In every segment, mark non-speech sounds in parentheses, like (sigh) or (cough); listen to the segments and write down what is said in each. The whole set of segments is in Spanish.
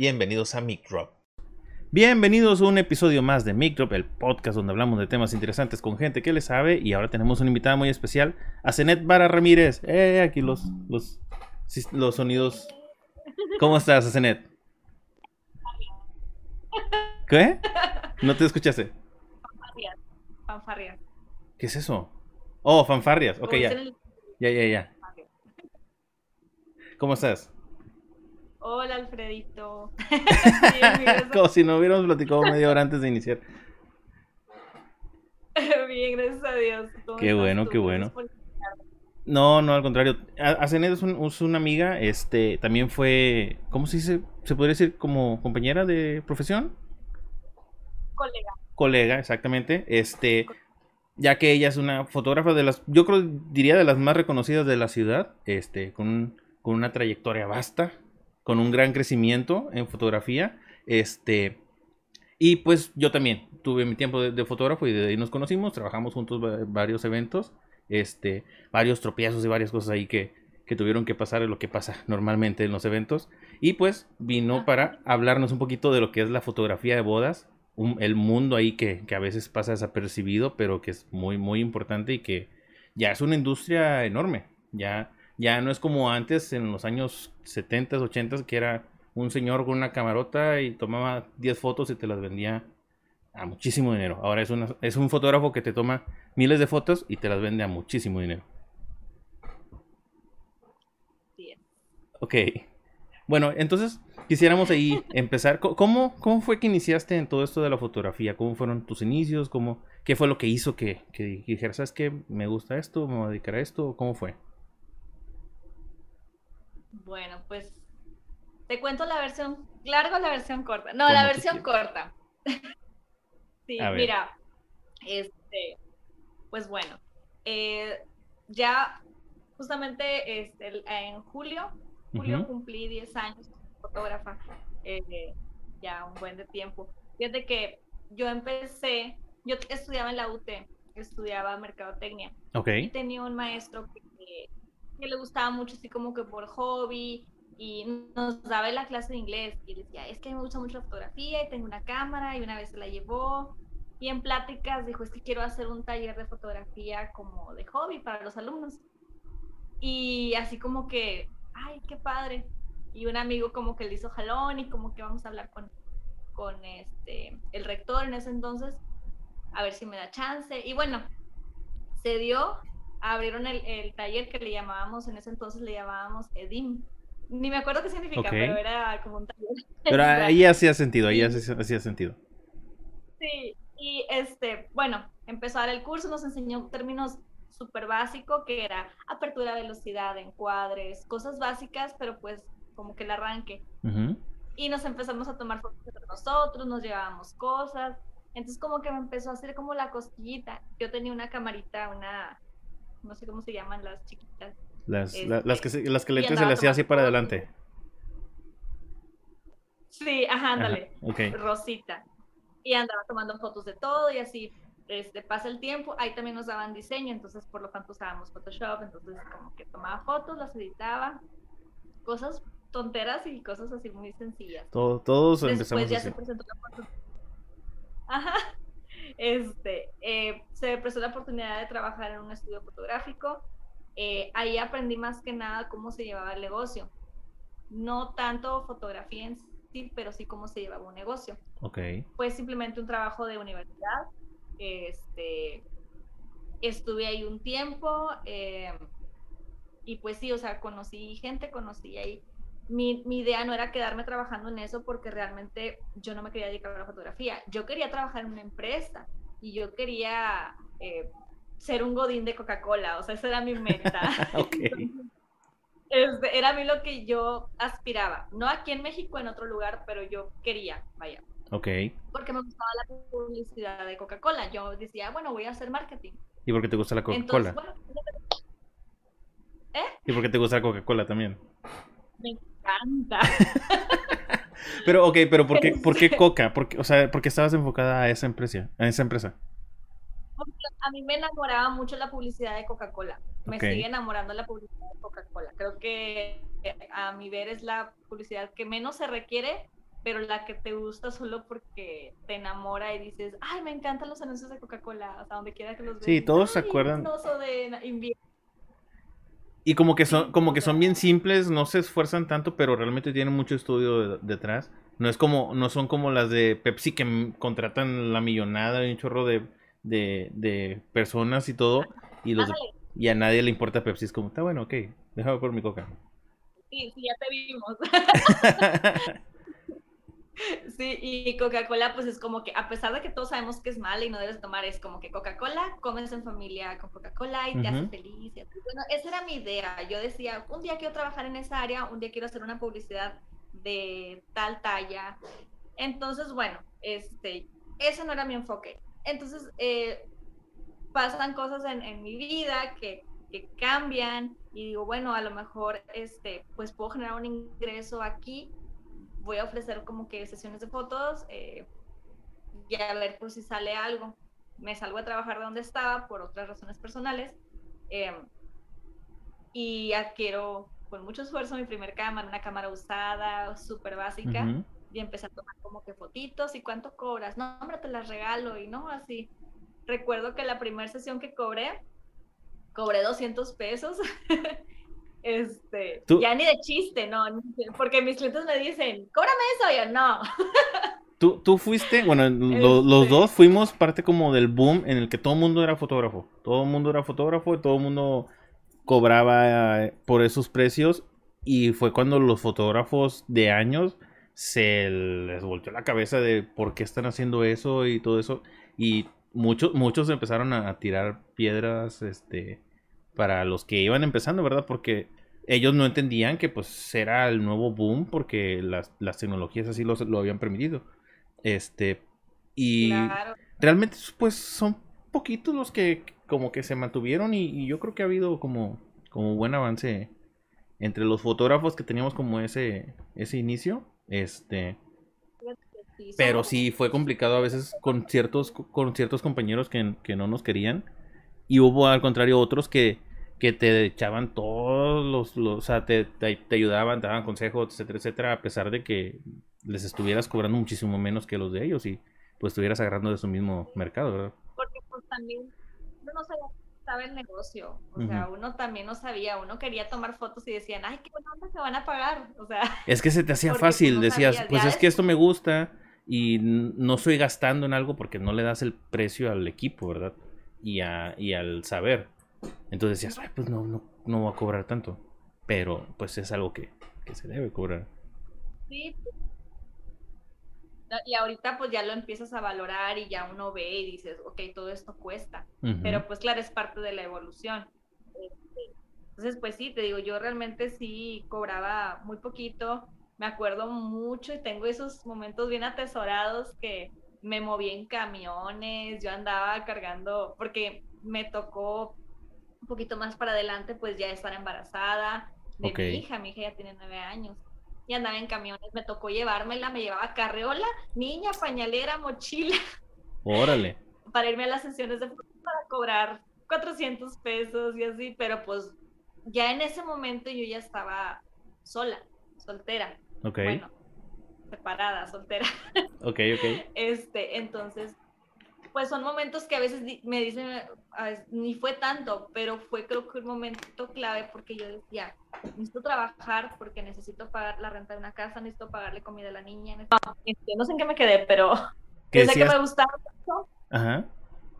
bienvenidos a Microp. Bienvenidos a un episodio más de Microp, el podcast donde hablamos de temas interesantes con gente que le sabe. Y ahora tenemos una invitada muy especial, a Zenet Vara Ramírez. Eh, aquí los, los, los sonidos. ¿Cómo estás, Zenet? ¿Qué? ¿No te escuchaste? Fanfarrias. Fanfarrias. ¿Qué es eso? Oh, fanfarrias. Ok, ya. Ya, ya, ya. ¿Cómo estás? Hola, Alfredito. (laughs) Como si no hubiéramos platicado media hora antes de iniciar. (laughs) Bien, gracias a Dios. Qué bueno, qué bueno. No, no, al contrario. Azened es, es, una amiga, este, también fue, ¿cómo se dice? ¿Se podría decir como compañera de profesión? Colega. Colega, exactamente. Este, ya que ella es una fotógrafa de las, yo creo, diría de las más reconocidas de la ciudad, este, con, con una trayectoria vasta, con un gran crecimiento en fotografía. Este, y pues yo también tuve mi tiempo de, fotógrafo y de ahí nos conocimos, trabajamos juntos varios eventos, este, varios tropiezos y varias cosas ahí que, que tuvieron que pasar, lo que pasa normalmente en los eventos. Y pues vino para hablarnos un poquito de lo que es la fotografía de bodas, el mundo ahí que, que, a veces pasa desapercibido, pero que es muy, muy importante y que ya es una industria enorme. Ya ya no es como antes, en los años 70, 80, que era un señor con una camarota y tomaba 10 fotos y te las vendía a muchísimo dinero. Ahora es, una, es un fotógrafo que te toma miles de fotos y te las vende a muchísimo dinero. Bien. Ok. Bueno, entonces quisiéramos ahí (laughs) empezar. ¿Cómo, ¿Cómo fue que iniciaste en todo esto de la fotografía? ¿Cómo fueron tus inicios? ¿Cómo, ¿Qué fue lo que hizo que, que dijeras, sabes qué, me gusta esto, me voy a dedicar a esto? ¿Cómo fue? Bueno, pues te cuento la versión larga o la versión corta. No, la versión corta. (laughs) sí, mira, este, pues bueno, eh, ya justamente este, en julio, julio cumplí 10 años fotógrafa, eh, ya un buen de tiempo. Fíjate que yo empecé, yo estudiaba en la UT, estudiaba mercadotecnia. Okay. Y tenía un maestro que que le gustaba mucho así como que por hobby y nos daba la clase de inglés y decía, es que me gusta mucho la fotografía y tengo una cámara y una vez se la llevó y en pláticas dijo, es que quiero hacer un taller de fotografía como de hobby para los alumnos. Y así como que, ay, qué padre. Y un amigo como que le hizo jalón y como que vamos a hablar con, con este, el rector en ese entonces, a ver si me da chance. Y bueno, se dio abrieron el, taller que le llamábamos, en ese entonces le llamábamos EDIM. Ni me acuerdo qué significa, pero era como un taller. (laughs) Pero (laughs) ahí hacía sentido, ahí hacía sentido. Sí, y este, bueno, empezó a dar el curso, nos enseñó términos súper básicos, que era apertura, velocidad, encuadres, cosas básicas, pero pues como que el arranque. Y nos empezamos a tomar fotos entre nosotros, nos llevábamos cosas. Entonces como que me empezó a hacer como la cosquillita. Yo tenía una camarita, una no sé cómo se llaman las chiquitas. Las, este, las, que, las que le se le hacía así para adelante. Sí, ajá, ándale. Rosita. Y andaba tomando fotos de todo y así este, pasa el tiempo. Ahí también nos daban diseño, entonces por lo tanto usábamos Photoshop, entonces como que tomaba fotos, las editaba, cosas tonteras y cosas así muy sencillas. Todo, todos Después ya se presentó la foto. Ajá este, eh, se me prestó la oportunidad de trabajar en un estudio fotográfico. Eh, ahí aprendí más que nada cómo se llevaba el negocio. No tanto fotografía en sí, pero sí cómo se llevaba un negocio. Ok. Fue simplemente un trabajo de universidad. Este, estuve ahí un tiempo eh, y pues sí, o sea, conocí gente, conocí ahí mi, idea no era quedarme trabajando en eso porque realmente yo no me quería dedicar a la fotografía. Yo quería trabajar en una empresa y yo quería eh, ser un godín de Coca-Cola, o sea, esa era mi meta. (laughs) (laughs) Este, era a mí lo que yo aspiraba. No aquí en México, en otro lugar, pero yo quería, vaya. Ok. Porque me gustaba la publicidad de Coca-Cola. Yo decía, bueno, voy a hacer marketing. ¿Y por qué te gusta la Coca-Cola? ¿Eh? ¿Y por qué te gusta la Coca-Cola también? Me encanta. (laughs) pero, ok, pero ¿por qué, (laughs) ¿por qué Coca? Porque, o sea, ¿por qué estabas enfocada a esa empresa? A esa empresa? Porque a mí me enamoraba mucho la publicidad de Coca-Cola. Me sigue enamorando la publicidad de Coca-Cola. Creo que a mi ver es la publicidad que menos se requiere pero la que te gusta solo porque te enamora y dices, ay, me encantan los anuncios de Coca-Cola, o sea, donde quiera que los veas. Sí, todos se acuerdan. de Y como que son, como que son bien simples, no se esfuerzan tanto, pero realmente tienen mucho estudio detrás. No es como, no son como las de Pepsi que contratan la millonada y un chorro de, de, personas y todo. Y los y a nadie le importa Pepsi. Es como, está bueno, ok, déjame por mi coca. Sí, sí, ya te vimos. (laughs) Sí, y Coca-Cola, pues es como que, a pesar de que todos sabemos que es mala y no debes tomar, es como que Coca-Cola, comes en familia con Coca-Cola y te hace feliz. bueno, esa era mi idea. Yo decía, un día quiero trabajar en esa área, un día quiero hacer una publicidad de tal talla. Entonces, bueno, este, ese no era mi enfoque. Entonces, eh, pasan cosas en, en mi vida que, que, cambian y digo, bueno, a lo mejor, este, pues puedo generar un ingreso aquí voy a ofrecer como que sesiones de fotos eh, y a ver por si sale algo. Me salgo a trabajar de donde estaba por otras razones personales em, y adquiero con mucho esfuerzo mi primer cámara, una cámara usada, súper básica, y empecé a tomar como que fotitos y cuánto cobras. No, hombre, te las regalo y no, así. Recuerdo que la primera sesión que cobré, cobré 200 pesos (laughs) Este, ya ni de chiste, no, porque mis clientes me dicen, cóbrame eso, yo no. (laughs) Tú, tú fuiste, bueno, los este dos fuimos parte como del boom en el que todo el mundo era fotógrafo. Todo el mundo era fotógrafo y todo el mundo cobraba eh, por esos precios. Y fue cuando los fotógrafos de años se les volteó la cabeza de por qué están haciendo eso y todo eso. Y muchos, muchos empezaron a tirar piedras, este, para los que iban empezando, ¿verdad? Porque ellos no entendían que pues era el nuevo boom porque las, tecnologías así lo, lo habían permitido. Este, y realmente pues son poquitos los que como que se mantuvieron y, yo creo que ha habido como, como buen avance entre los fotógrafos que teníamos como ese, ese inicio. Este, pero sí fue complicado a veces con ciertos, con ciertos compañeros que, que no nos querían. Y hubo al contrario otros que, que te echaban todos los, o sea, te, te, ayudaban, te daban consejos, etcétera, etcétera, a pesar de que les estuvieras cobrando muchísimo menos que los de ellos y pues estuvieras agarrando de su mismo mercado, ¿verdad? Porque pues también uno no sabía el negocio, o sea, uno también no sabía, uno quería tomar fotos y decían, ay, qué buena se van a pagar, o sea. Es que se te hacía (laughs) fácil, decías, pues es que esto me gusta y no estoy gastando en algo porque no le das el precio al equipo, ¿verdad? Y, a, y al saber. Entonces decías, Ay, pues no, no, no va a cobrar tanto. Pero pues es algo que, que se debe cobrar. Sí. Y ahorita pues ya lo empiezas a valorar y ya uno ve y dices, ok, todo esto cuesta. Pero pues claro, es parte de la evolución. Este, entonces pues sí, te digo, yo realmente sí cobraba muy poquito. Me acuerdo mucho y tengo esos momentos bien atesorados que me moví en camiones, yo andaba cargando, porque me tocó un poquito más para adelante, pues ya estar embarazada de mi hija, mi hija ya tiene nueve años. Y andaba en camiones, me tocó llevármela, me llevaba carreola, niña, pañalera, mochila. (laughs) Órale. para irme a las sesiones de para cobrar 400 pesos y así, pero pues ya en ese momento yo ya estaba sola, soltera. Ok. Bueno, separada, soltera. (laughs) Ok, ok. Este, entonces pues son momentos que a veces me dicen, ni fue tanto, pero fue creo que un momento clave porque yo decía, necesito trabajar porque necesito pagar la renta de una casa, necesito pagarle comida a la niña. No, sé en qué me quedé, pero sé que me gustaba mucho,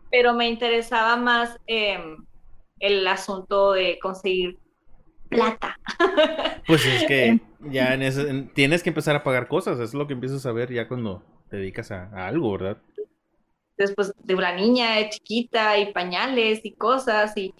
pero me interesaba más em, el asunto de conseguir plata. (laughs) Pues es que ya en eso, tienes que empezar a pagar cosas, es lo que empiezas a ver ya cuando te dedicas a algo, ¿verdad? después de una niña chiquita y pañales y cosas y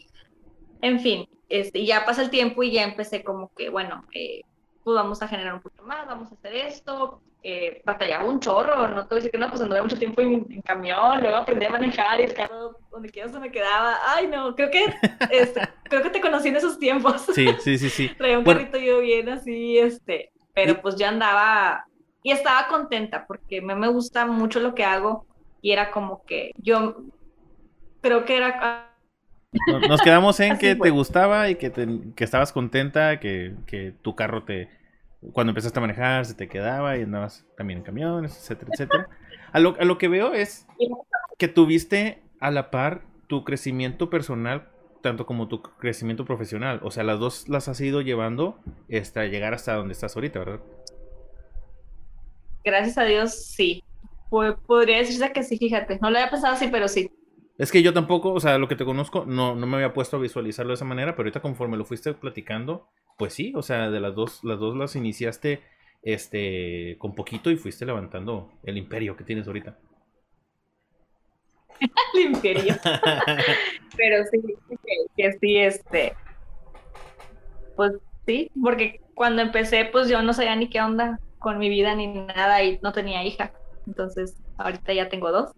en fin, este, ya pasa el tiempo y ya empecé como que, bueno, eh, pues vamos a generar un poquito más, vamos a hacer esto, eh, batallaba un chorro, no te voy a decir que no, pues anduve mucho tiempo en, camión, luego aprendí a manejar y el carro donde quiera se me quedaba, ay no, creo que, este, (laughs) creo que te conocí en esos tiempos. Sí, sí, sí, sí. (laughs) Traía un carrito yo bien así, este, pero pues ya andaba y estaba contenta porque me, me gusta mucho lo que hago y era como que yo creo que era... Nos quedamos en (laughs) que te gustaba y que, que estabas contenta, que, que, tu carro te, cuando empezaste a manejar se te quedaba y andabas también en camiones, etcétera, etcétera. A lo, que veo es que tuviste a la par tu crecimiento personal tanto como tu crecimiento profesional. O sea, las dos las has ido llevando hasta llegar hasta donde estás ahorita, ¿verdad? Gracias a Dios, sí. podría decirse que sí, fíjate. No lo había pensado así, pero sí. Es que yo tampoco, o sea, lo que te conozco, no, no me había puesto a visualizarlo de esa manera, pero ahorita conforme lo fuiste platicando, pues sí, o sea, de las dos, las dos las iniciaste este con poquito y fuiste levantando el imperio que tienes ahorita. (laughs) el imperio. (laughs) pero sí, que, sí, este. Pues sí, porque cuando empecé, pues yo no sabía ni qué onda con mi vida ni nada y no tenía hija. Entonces, ahorita ya tengo dos.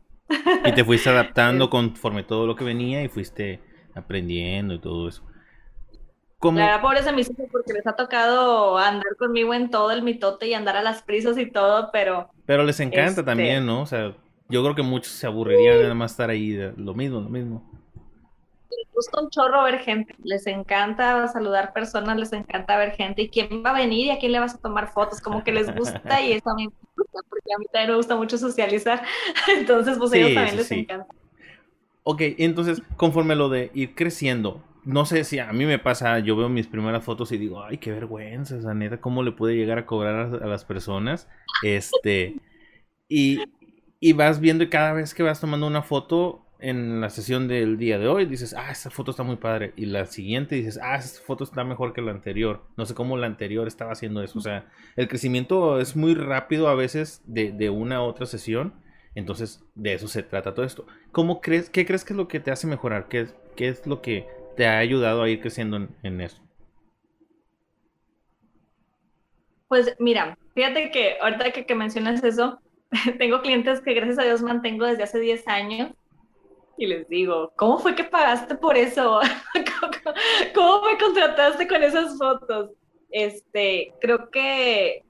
Y te fuiste adaptando (laughs) conforme todo lo que venía y fuiste aprendiendo y todo eso. ¿Cómo? La pobres de mis hijos porque les ha tocado andar conmigo en todo el mitote y andar a las prisas y todo, pero... Pero les encanta este también, ¿no? O sea, yo creo que muchos se aburrirían de nada más estar ahí, lo mismo, lo mismo. Les gusta un chorro ver gente, les encanta saludar personas, les encanta ver gente y quién va a venir y a quién le vas a tomar fotos, como que les gusta y eso a mí me gusta porque a mí también me gusta mucho socializar, (laughs) entonces pues a ellos también les encanta. Ok, entonces conforme lo de ir creciendo, no sé si a mí me pasa, yo veo mis primeras fotos y digo, ay, qué vergüenza, esa neta, cómo le puede llegar a cobrar a, las personas. Este, y, y, vas viendo y cada vez que vas tomando una foto en la sesión del día de hoy, dices, ah, esa foto está muy padre. Y la siguiente dices, ah, esa foto está mejor que la anterior. No sé cómo la anterior estaba haciendo eso. O sea, el crecimiento es muy rápido a veces de, de una a otra sesión. Entonces, de eso se trata todo esto. ¿Cómo crees, qué crees que es lo que te hace mejorar? ¿Qué, qué es lo que te ha ayudado a ir creciendo en, eso? Pues mira, fíjate que ahorita que, mencionas eso, (laughs) tengo clientes que gracias a Dios mantengo desde hace 10 años y les digo, ¿cómo fue que pagaste por eso? (laughs) ¿Cómo, me contrataste con esas fotos? Este, creo que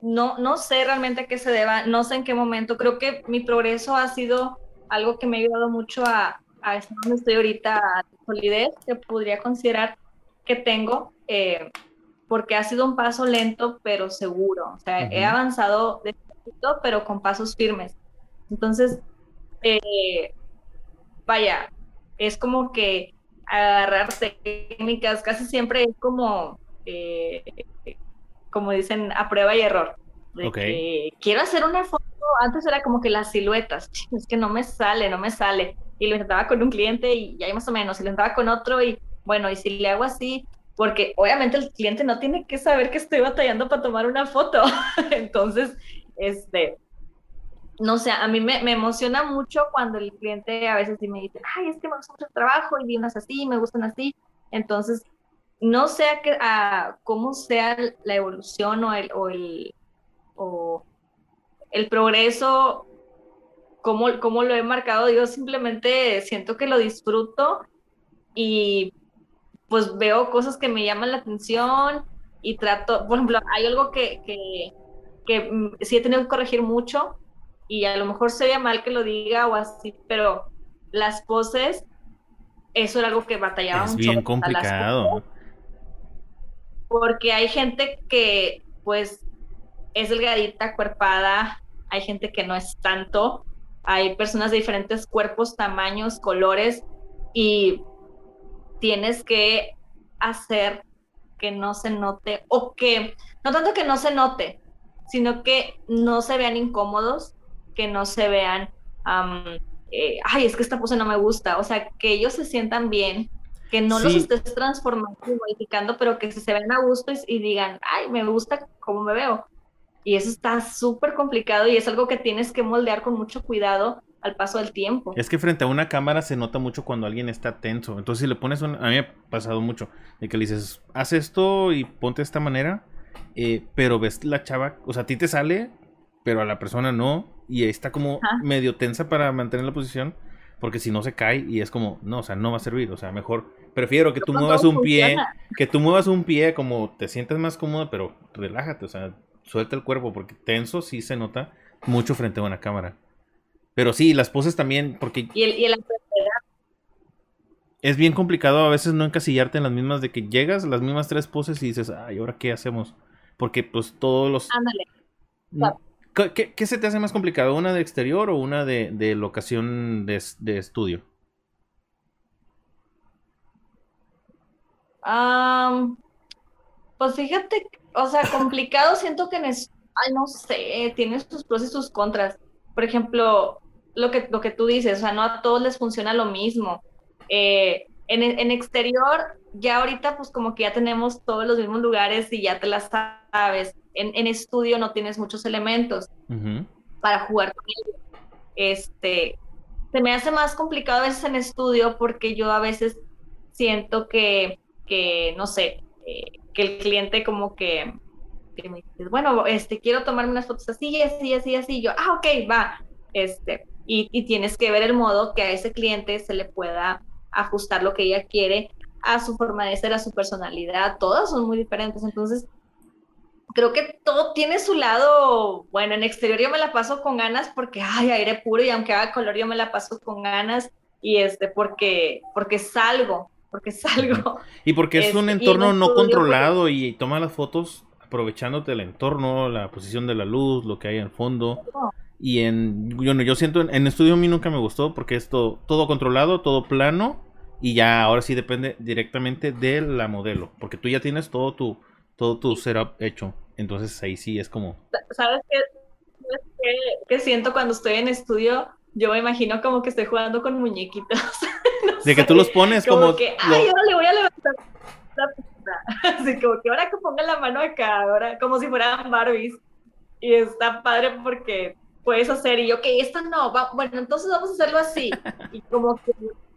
no, no sé realmente a qué se deba, no sé en qué momento. Creo que mi progreso ha sido algo que me ha ayudado mucho a, a estar donde estoy ahorita, solidez que podría considerar que tengo, eh, porque ha sido un paso lento pero seguro. O sea, he avanzado despacito pero con pasos firmes. Entonces, eh, vaya, es como que agarrar técnicas, casi siempre es como, eh, como dicen, a prueba y error. quiero hacer una foto, antes era como que las siluetas, es que no me sale, no me sale y lo intentaba con un cliente y ya más o menos, y lo intentaba con otro y bueno, y si le hago así, porque obviamente el cliente no tiene que saber que estoy batallando para tomar una foto. (laughs) Entonces, este, no sé, a mí me, emociona mucho cuando el cliente a veces sí me dice, ay, es que me gusta mucho el trabajo y vi unas así, me gustan así. Entonces, no sé a, cómo sea la evolución o el, o el, progreso cómo, lo he marcado, yo simplemente siento que lo disfruto y pues veo cosas que me llaman la atención y trato, por ejemplo, hay algo que, que, que sí he tenido que corregir mucho y a lo mejor sería mal que lo diga o así, pero las poses, eso era algo que batallaba es mucho. Bien complicado. Porque hay gente que pues es delgadita, cuerpada, hay gente que no es tanto, hay personas de diferentes cuerpos, tamaños, colores y tienes que hacer que no se note o que, no tanto que no se note, sino que no se vean incómodos, que no se vean, eh, ay, es que esta pose no me gusta, o sea, que ellos se sientan bien, que no los estés transformando y modificando, pero que se vean a gusto y, y digan, ay, me gusta cómo me veo. Y eso está súper complicado y es algo que tienes que moldear con mucho cuidado al paso del tiempo. Es que frente a una cámara se nota mucho cuando alguien está tenso. Entonces, si le pones un... A mí me ha pasado mucho. De que le dices, haz esto y ponte de esta manera. Eh, pero ves la chava, o sea, a ti te sale, pero a la persona no. Y está como medio tensa para mantener la posición. Porque si no se cae y es como, no, o sea, no va a servir. O sea, mejor prefiero que tú muevas un pie, que tú muevas un pie como te sientes más cómodo, pero relájate, o sea, suelta el cuerpo, porque tenso sí se nota mucho frente a una cámara. Pero sí, las poses también, porque... Y el, y Es bien complicado a veces no encasillarte en las mismas de que llegas, las mismas tres poses y dices, ay, ¿ahora qué hacemos? Porque pues todos los... Ándale. ¿Qué, se te hace más complicado? ¿Una de exterior o una de, de locación de, de estudio? pues fíjate, o sea, complicado siento que en es, no sé, tiene sus pros y sus contras. Por ejemplo, lo que, lo que tú dices, o sea, no a todos les funciona lo mismo. Eh, en, en, exterior, ya ahorita pues como que ya tenemos todos los mismos lugares y ya te las sabes. En, en estudio no tienes muchos elementos para jugar con ellos. Este, se me hace más complicado a veces en estudio porque yo a veces siento que que, no sé, eh, que el cliente como que, que, me dice, bueno, este, quiero tomarme unas fotos así, así, así, así, yo, ah, ok, va, este, y, y tienes que ver el modo que a ese cliente se le pueda ajustar lo que ella quiere a su forma de ser, a su personalidad, todas son muy diferentes, entonces creo que todo tiene su lado, bueno, en exterior yo me la paso con ganas porque hay aire puro y aunque haga color yo me la paso con ganas y este porque porque salgo, porque es algo... Y porque es, un entorno no controlado y toma las fotos aprovechándote del entorno, la posición de la luz, lo que hay al fondo. Y en, yo, yo siento, en, estudio a mí nunca me gustó porque es todo, controlado, todo plano y ya ahora sí depende directamente de la modelo, porque tú ya tienes todo tu, todo tu setup hecho. Entonces ahí sí es como... ¿Sabes qué, qué siento cuando estoy en estudio? Yo me imagino como que estoy jugando con muñequitos. (laughs) de que tú los pones como... como que, ay, ahora le voy a levantar la (laughs) Así como que ahora que ponga la mano acá, ahora como si fueran Barbies. Y está padre porque puedes hacer, y ok, esto no, bueno, entonces vamos a hacerlo así. (laughs) Y como que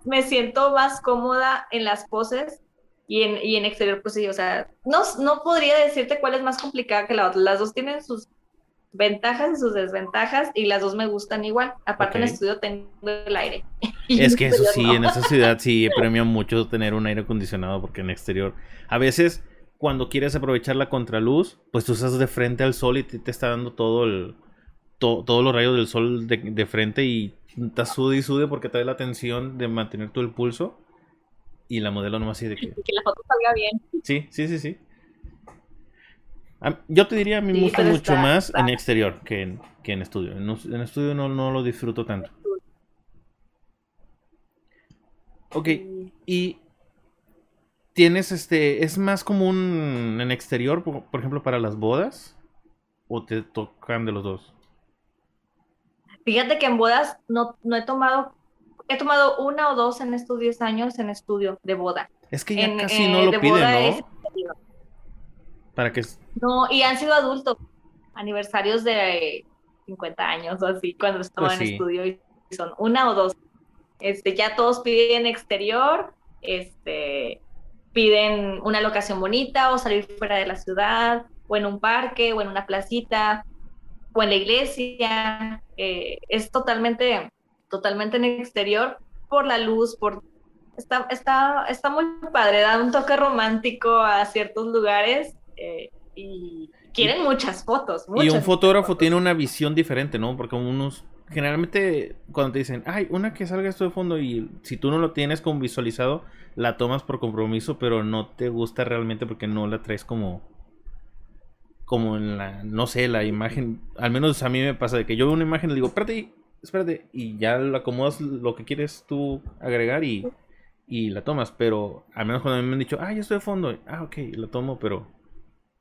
me siento más cómoda en las poses y en, y en exterior, pues sí, o sea, no, no podría decirte cuál es más complicada que la otra. Las dos tienen sus ventajas y sus desventajas y las dos me gustan igual. Aparte en estudio tengo el aire. (laughs) Es que eso sí, en esa (laughs) ciudad sí premio mucho tener un aire acondicionado porque en exterior a veces cuando quieres aprovechar la contraluz, pues tú estás de frente al sol y te, está dando todo el todos los rayos del sol de, frente y estás sude y sude porque trae la tensión de mantener todo el pulso y la modelo nomás así de que... que la foto salga bien. Sí, sí, sí, sí. Yo te diría, a mí me gusta mucho más en exterior que en, que en estudio. En, estudio no, no, lo disfruto tanto. Ok, y tienes este, ¿es más común en exterior, por, ejemplo, para las bodas? ¿O te tocan de los dos? Fíjate que en bodas no, no he tomado, he tomado una o dos en estos 10 años en estudio de boda. Es que ya casi no eh, lo piden, ¿no? Para que... No, y han sido adultos, aniversarios de 50 años o así, cuando estaba pues en estudio y son una o dos. Este, ya todos piden exterior, este, piden una locación bonita o salir fuera de la ciudad, o en un parque, o en una placita, o en la iglesia. Eh, es totalmente, totalmente en exterior por la luz, por está, está, está muy padre, da un toque romántico a ciertos lugares eh, y quieren muchas fotos. y un fotógrafo tiene una visión diferente, ¿no? Porque unos, generalmente cuando te dicen, ay, una que salga esto de fondo y si tú no lo tienes como visualizado, la tomas por compromiso, pero no te gusta realmente porque no la traes como como en la, no sé, la imagen, al menos a mí me pasa de que yo veo una imagen y digo, espérate, espérate, y ya la acomodas lo que quieres tú agregar y, y la tomas, pero al menos cuando a mí me han dicho, ah, ya estoy de fondo, ah, ok, la tomo, pero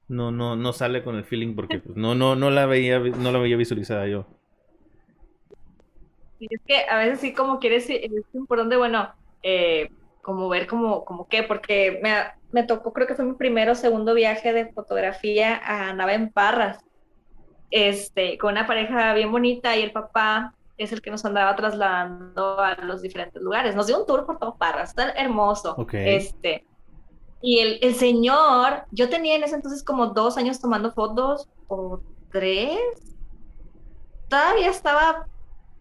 no, no, no sale con el feeling porque pues, no, no, no la veía, no la veía visualizada yo. Y es que a veces sí como quieres, es importante, bueno, eh, como ver como, como qué, porque me, me tocó, creo que fue mi primero o segundo viaje de fotografía a Nava en Parras, este, con una pareja bien bonita y el papá es el que nos andaba trasladando a los diferentes lugares. Nos dio un tour por todo Parras, está hermoso. Este, y el, el, señor, yo tenía en ese entonces como dos años tomando fotos, o tres, todavía estaba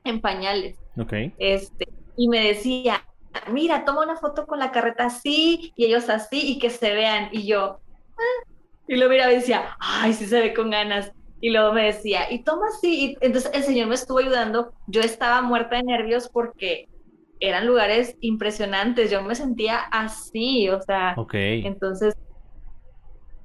en pañales. Ok. Este, y me decía, mira, toma una foto con la carreta así, y ellos así, y que se vean. Y yo, ah". y luego mira, decía, ay, sí se ve con ganas. Y luego me decía, y toma así. Y entonces el señor me estuvo ayudando. Yo estaba muerta de nervios porque eran lugares impresionantes, yo me sentía así, o sea, entonces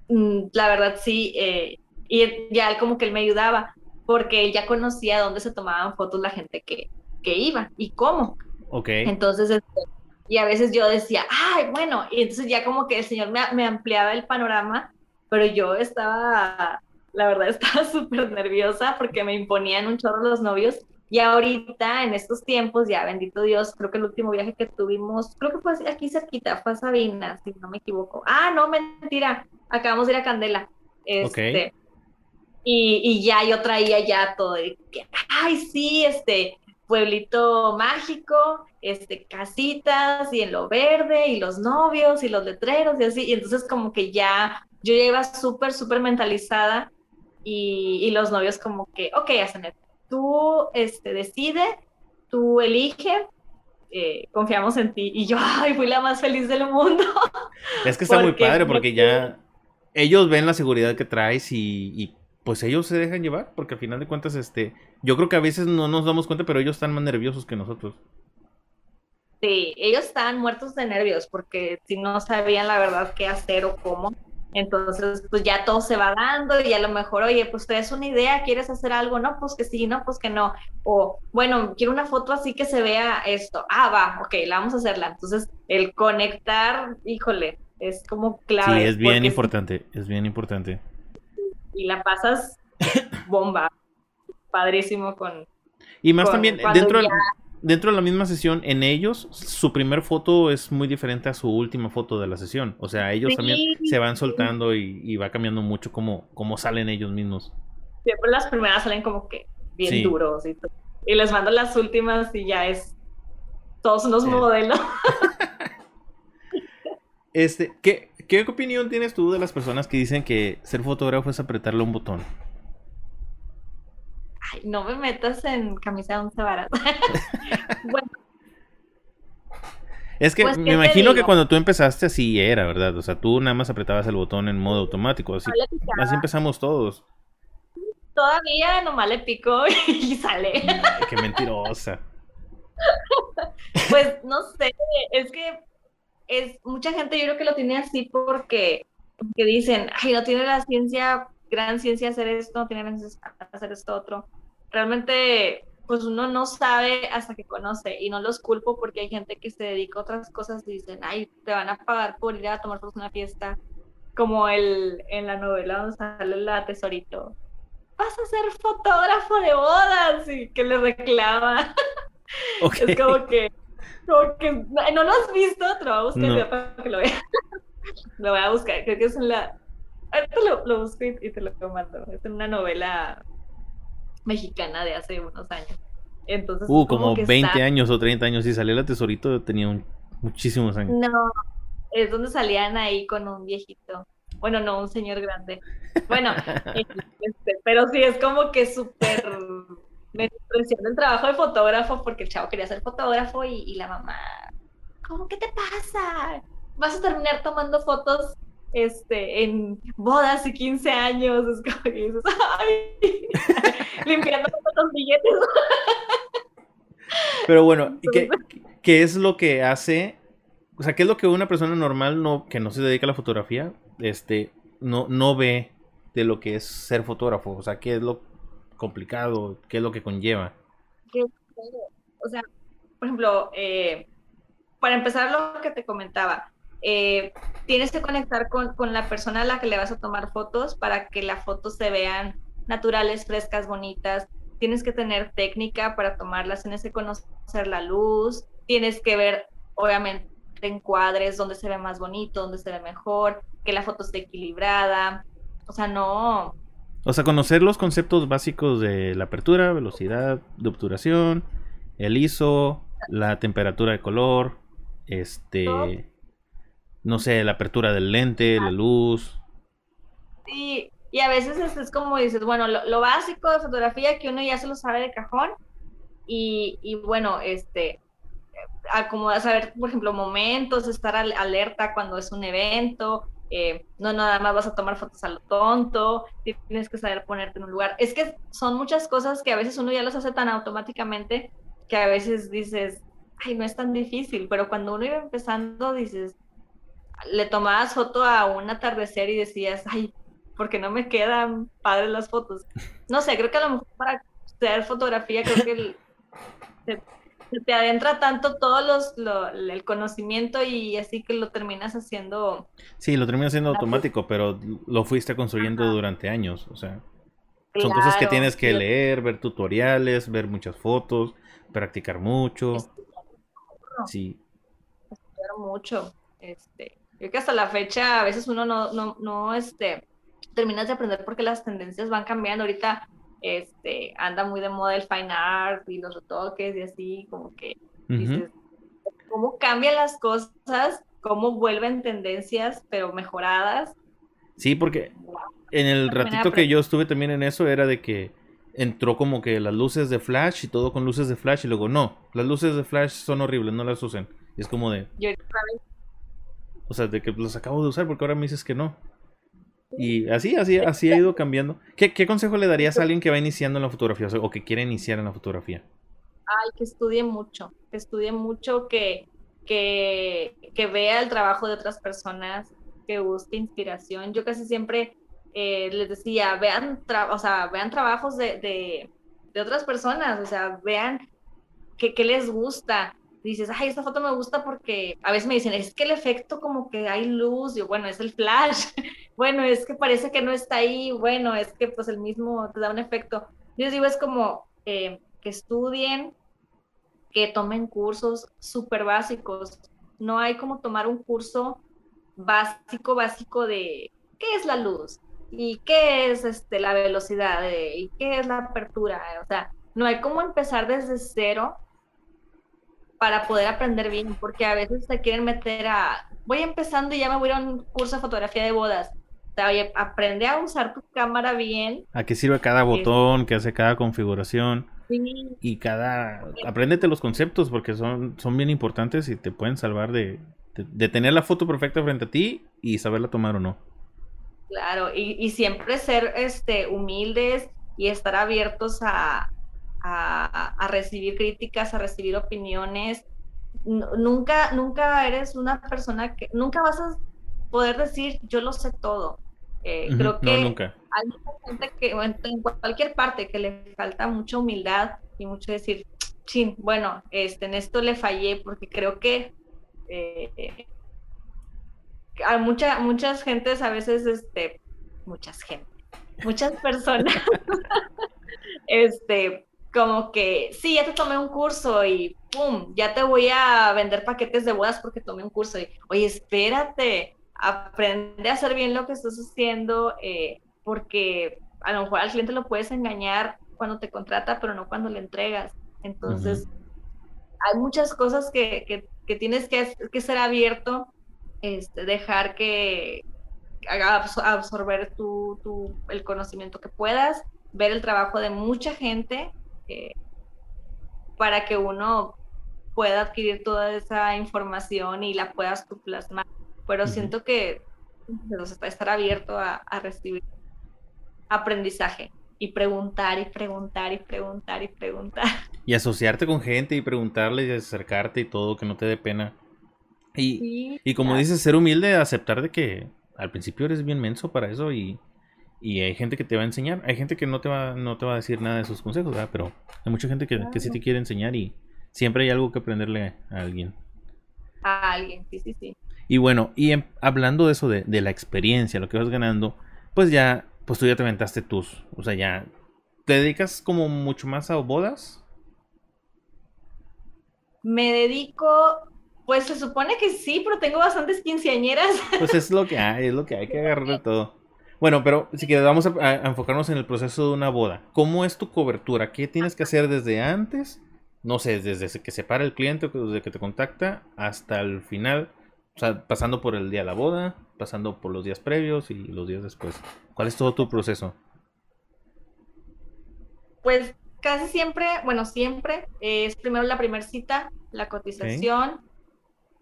mm, la verdad sí, eh, y ya como que él me ayudaba, porque él ya conocía dónde se tomaban fotos la gente que, que iba y cómo. Ok. Entonces, este, y a veces yo decía, ay, bueno, y entonces ya como que el señor me, me ampliaba el panorama, pero yo estaba, la verdad, (laughs) estaba súper nerviosa porque me imponían un chorro los novios. Y ahorita, en estos tiempos, ya bendito Dios, creo que el último viaje que tuvimos, creo que fue aquí cerquita, fue a Sabina, si no me equivoco. Ah, no, mentira, acabamos de ir a Candela. Este, y, y, ya yo traía ya todo de que, ay, sí, este, pueblito mágico, este, casitas y en lo verde y los novios y los letreros y así. Y entonces como que ya yo ya iba súper, súper mentalizada y, y, los novios como que, ok, Asenet, tú este, decide, tú elige, eh, confiamos en ti. Y yo, (laughs) ay, fui la más feliz del mundo. Es que está muy padre porque ya ellos ven la seguridad que traes y, y pues ellos se dejan llevar, porque al final de cuentas, este, yo creo que a veces no nos damos cuenta, pero ellos están más nerviosos que nosotros. Sí, ellos estaban muertos de nervios, porque si no sabían la verdad qué hacer o cómo, entonces pues ya todo se va dando y a lo mejor, oye, pues te das una idea, quieres hacer algo, no, pues que sí, no, pues que no, o bueno, quiero una foto así que se vea esto, ah, va, ok, la vamos a hacerla, entonces el conectar, híjole, es como clave. Sí, es bien importante, es bien importante y la pasas (coughs) bomba. Padrísimo con. Y más también, dentro, dentro de la misma sesión, en ellos, su primer foto es muy diferente a su última foto de la sesión. O sea, ellos también se van soltando y, va cambiando mucho como, como salen ellos mismos. Siempre las primeras salen como que bien duros y, y les mando las últimas y ya es todos unos modelos. (laughs) este, ¿qué, ¿Qué opinión tienes tú de las personas que dicen que ser fotógrafo es apretarle un botón? Ay, no me metas en camisa de once varas. (laughs) bueno. Es que pues, me imagino que cuando tú empezaste así era, ¿verdad? O sea, tú nada más apretabas el botón en modo automático. Así, así empezamos todos. Todavía nomás le pico (laughs) y sale. qué mentirosa. (laughs) pues no sé, es que es mucha gente yo creo que lo tiene así porque, dicen, ay, no tiene la ciencia, gran ciencia hacer esto, no tiene la ciencia hacer esto otro. Realmente, pues uno no sabe hasta que conoce y no los culpo porque hay gente que se dedica a otras cosas y dicen, ay, te van a pagar por ir a tomar una fiesta, como el, en la novela donde sale la tesorito. Vas a ser fotógrafo de bodas y que le reclama. (laughs) Es como que que, no lo has visto, te lo voy a buscar para que lo veas. (laughs) lo voy a buscar, creo que es en la... Ahorita lo, lo busco y, te lo mando. Es una novela mexicana de hace unos años. Entonces, uh, como, 20 años o 30 años. Si salió la tesorito, tenía un, muchísimos años. No, es donde salían ahí con un viejito. Bueno, no, un señor grande. Bueno, (laughs) este, pero sí es como que súper me impresiona el trabajo de fotógrafo porque el chavo quería ser fotógrafo y, la mamá, ¿cómo que te pasa? Vas a terminar tomando fotos este, en bodas y 15 años. Es como que dices, (laughs) ¡ay! (laughs) Limpiando los billetes. Pero bueno, ¿qué, ¿qué, es lo que hace? O sea, ¿qué es lo que una persona normal no, que no se dedica a la fotografía este, no, no ve de lo que es ser fotógrafo? O sea, ¿qué es lo complicado? ¿Qué es lo que conlleva? O sea, por ejemplo, eh, para empezar lo que te comentaba, eh, tienes que conectar con, con, la persona a la que le vas a tomar fotos para que las fotos se vean naturales, frescas, bonitas. Tienes que tener técnica para tomarlas, tienes que conocer la luz, tienes que ver, obviamente, encuadres, donde se ve más bonito, donde se ve mejor, que la foto esté equilibrada. O sea, no, o sea, conocer los conceptos básicos de la apertura, velocidad de obturación, el ISO, la temperatura de color, este, no sé, la apertura del lente, la luz. Sí, y a veces es, como dices, bueno, lo, básico de fotografía que uno ya se lo sabe de cajón y, y bueno, este, a como a saber, por ejemplo, momentos, estar alerta cuando es un evento, eh, no nada más vas a tomar fotos a lo tonto, tienes que saber ponerte en un lugar. Es que son muchas cosas que a veces uno ya las hace tan automáticamente que a veces dices, ay, no es tan difícil, pero cuando uno iba empezando dices, le tomabas foto a un atardecer y decías, ay, porque no me quedan padres las fotos. No sé, creo que a lo mejor para hacer fotografía creo que se, (laughs) te adentra tanto todo los, el conocimiento y así que lo terminas haciendo. Sí, lo terminas haciendo automático, pero lo fuiste construyendo durante años, o sea. Son cosas que tienes que leer, ver tutoriales, ver muchas fotos, practicar mucho. Sí. Estudiar mucho. Este, creo que hasta la fecha a veces uno no, no, no, este, terminas de aprender porque las tendencias van cambiando. Ahorita este, anda muy de moda el fine art y los retoques y así, como que dices, cómo cambian las cosas, cómo vuelven tendencias, pero mejoradas. Sí, porque en el ratito que yo estuve también en eso era de que entró como que las luces de flash y todo con luces de flash y luego no, las luces de flash son horribles, no las usen. Y es como de... o sea, de que los acabo de usar porque ahora me dices que no. Y así, así, así ha ido cambiando. ¿Qué, ¿Qué, consejo le darías a alguien que va iniciando en la fotografía o, que quiere iniciar en la fotografía? Ay, que estudie mucho, que estudie mucho, que, que, que vea el trabajo de otras personas, que busque inspiración. Yo casi siempre eh, les decía, vean, o sea, vean trabajos de, de, de, otras personas, o sea, vean qué les gusta. Dices, ay, esta foto me gusta porque a veces me dicen, es que el efecto como que hay luz, y bueno, es el flash, (laughs) bueno, es que parece que no está ahí, bueno, es que pues el mismo te da un efecto. Yo digo, es como eh, que estudien, que tomen cursos súper básicos. No hay como tomar un curso básico, básico de qué es la luz, y qué es este, la velocidad y qué es la apertura. O sea, no hay como empezar desde cero para poder aprender bien, porque a veces se quieren meter a, voy empezando y ya me voy a un curso de fotografía de bodas. O sea, oye, aprende a usar tu cámara bien. A qué sirve cada botón, qué hace cada configuración. Y cada... Apréndete los conceptos porque son, son bien importantes y te pueden salvar de, de tener la foto perfecta frente a ti y saberla tomar o no. Claro, y, siempre ser este, humildes y estar abiertos a, recibir críticas, a recibir opiniones. nunca, nunca eres una persona que, nunca vas a poder decir yo lo sé todo. Eh, creo que hay mucha gente que en cualquier parte que le falta mucha humildad y mucho decir, sí, bueno, este, en esto le fallé porque creo que eh, a mucha, muchas gentes a veces, este, muchas gente, muchas personas, (laughs) este, como que, sí, ya te tomé un curso y pum, ya te voy a vender paquetes de bodas porque tomé un curso y, oye, espérate, aprende a hacer bien lo que estás haciendo, eh, porque a lo mejor al cliente lo puedes engañar cuando te contrata, pero no cuando le entregas. Entonces, hay muchas cosas que, que, tienes que, que, ser abierto este, dejar que absorber tu, el conocimiento que puedas, ver el trabajo de mucha gente eh, para que uno pueda adquirir toda esa información y la puedas tú plasmar. Pero siento que estar abierto a, a recibir aprendizaje y preguntar y preguntar y preguntar y preguntar. Y asociarte con gente y preguntarle y acercarte y todo, que no te dé pena. Y, como dices, ser humilde, aceptar de que al principio eres bien menso para eso y, hay gente que te va a enseñar. Hay gente que no te va, no te va a decir nada de sus consejos, ¿verdad? Pero hay mucha gente que, sí te quiere enseñar y siempre hay algo que aprenderle a alguien. A alguien, sí, sí, sí. Y bueno, y em, hablando de eso, de, de, la experiencia, lo que vas ganando, pues ya, pues tú ya te aventaste tus, o sea, ya, ¿te dedicas como mucho más a bodas? Me dedico pues se supone que sí, pero tengo bastantes quinceañeras. Pues es lo que (laughs) hay, es lo que hay que agarrar de todo. Bueno, pero si quieres, vamos a, enfocarnos en el proceso de una boda. ¿Cómo es tu cobertura? ¿Qué tienes que hacer desde antes? No sé, desde que se para el cliente, desde que te contacta hasta el final. O sea, pasando por el día de la boda, pasando por los días previos y los días después. ¿Cuál es todo tu proceso? Pues casi siempre, bueno, siempre es primero la primera cita, la cotización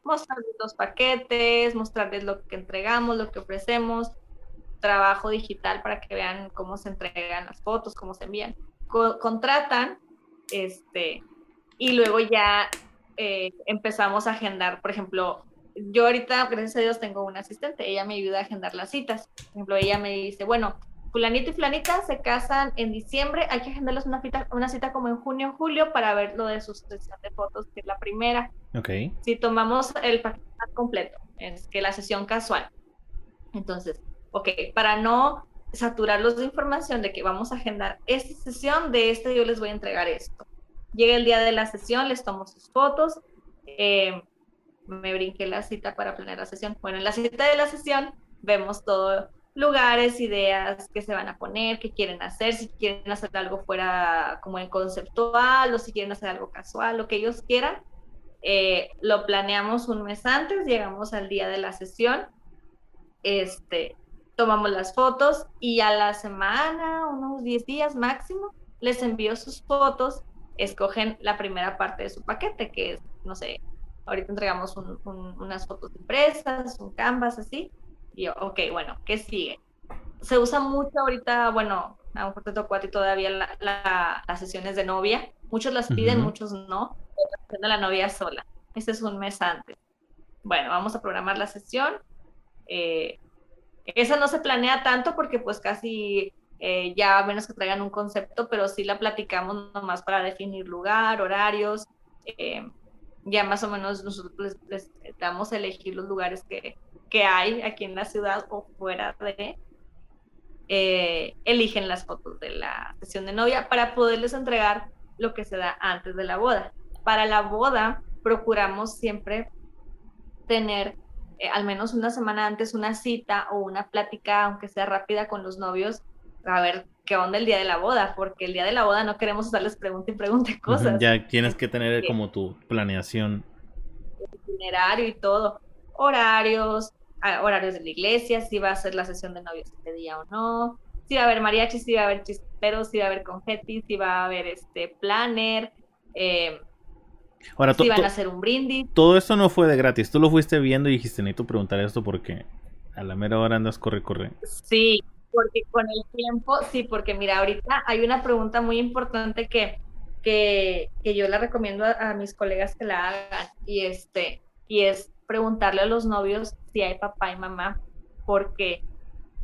mostrarles los paquetes, mostrarles lo que entregamos, lo que ofrecemos, trabajo digital para que vean cómo se entregan las fotos, cómo se envían. contratan, este, y luego ya eh, empezamos a agendar, por ejemplo, yo ahorita, gracias a Dios, tengo una asistente, ella me ayuda a agendar las citas. Por ejemplo, ella me dice, bueno, fulanito y fulanita se casan en diciembre, hay que agendarles una cita, una cita como en junio o julio para ver lo de su sesión de fotos, que es la primera. Ok. Si tomamos el paquete completo, es que la sesión casual. Entonces, ok, para no saturarlos de información de que vamos a agendar esta sesión, de este yo les voy a entregar esto. Llega el día de la sesión, les tomo sus fotos, eh, me brinqué la cita para planear la sesión. Bueno, en la cita de la sesión vemos todo, lugares, ideas que se van a poner, qué quieren hacer, si quieren hacer algo fuera como en conceptual o si quieren hacer algo casual, lo que ellos quieran. Eh, lo planeamos un mes antes, llegamos al día de la sesión, este, tomamos las fotos y a la semana, unos 10 días máximo, les envío sus fotos, escogen la primera parte de su paquete, que es, no sé, ahorita entregamos unas fotos impresas, un canvas así, y yo, ok, bueno, ¿qué sigue? Se usa mucho ahorita, bueno, a lo mejor te tocó a ti todavía las sesiones de novia, muchos las piden, muchos no, la la novia sola, este es un mes antes. Bueno, vamos a programar la sesión, eh, esa no se planea tanto porque pues casi eh, ya a menos que traigan un concepto, pero sí la platicamos nomás para definir lugar, horarios. Eh, ya más o menos nosotros les, damos a elegir los lugares que, que, hay aquí en la ciudad o fuera de. Eh, eligen las fotos de la sesión de novia para poderles entregar lo que se da antes de la boda. Para la boda procuramos siempre tener eh, al menos una semana antes una cita o una plática, aunque sea rápida con los novios, a ver qué onda el día de la boda, porque el día de la boda no queremos usarles pregunta y pregunte cosas. Ya tienes que tener como tu planeación. Itinerario y todo. Horarios, horarios de la iglesia, si va a ser la sesión de novios este día o no, si va a haber mariachi, si va a haber chisperos, si va a haber confetti, si va a haber este planner, eh, Ahora, si van a hacer un brindis. Todo esto no fue de gratis. Tú lo fuiste viendo y dijiste, necesito preguntar esto porque a la mera hora andas corre, corre. Sí, porque con el tiempo, sí, porque mira, ahorita hay una pregunta muy importante que, que, que yo la recomiendo a, mis colegas que la hagan y, este, y es preguntarle a los novios si hay papá y mamá, porque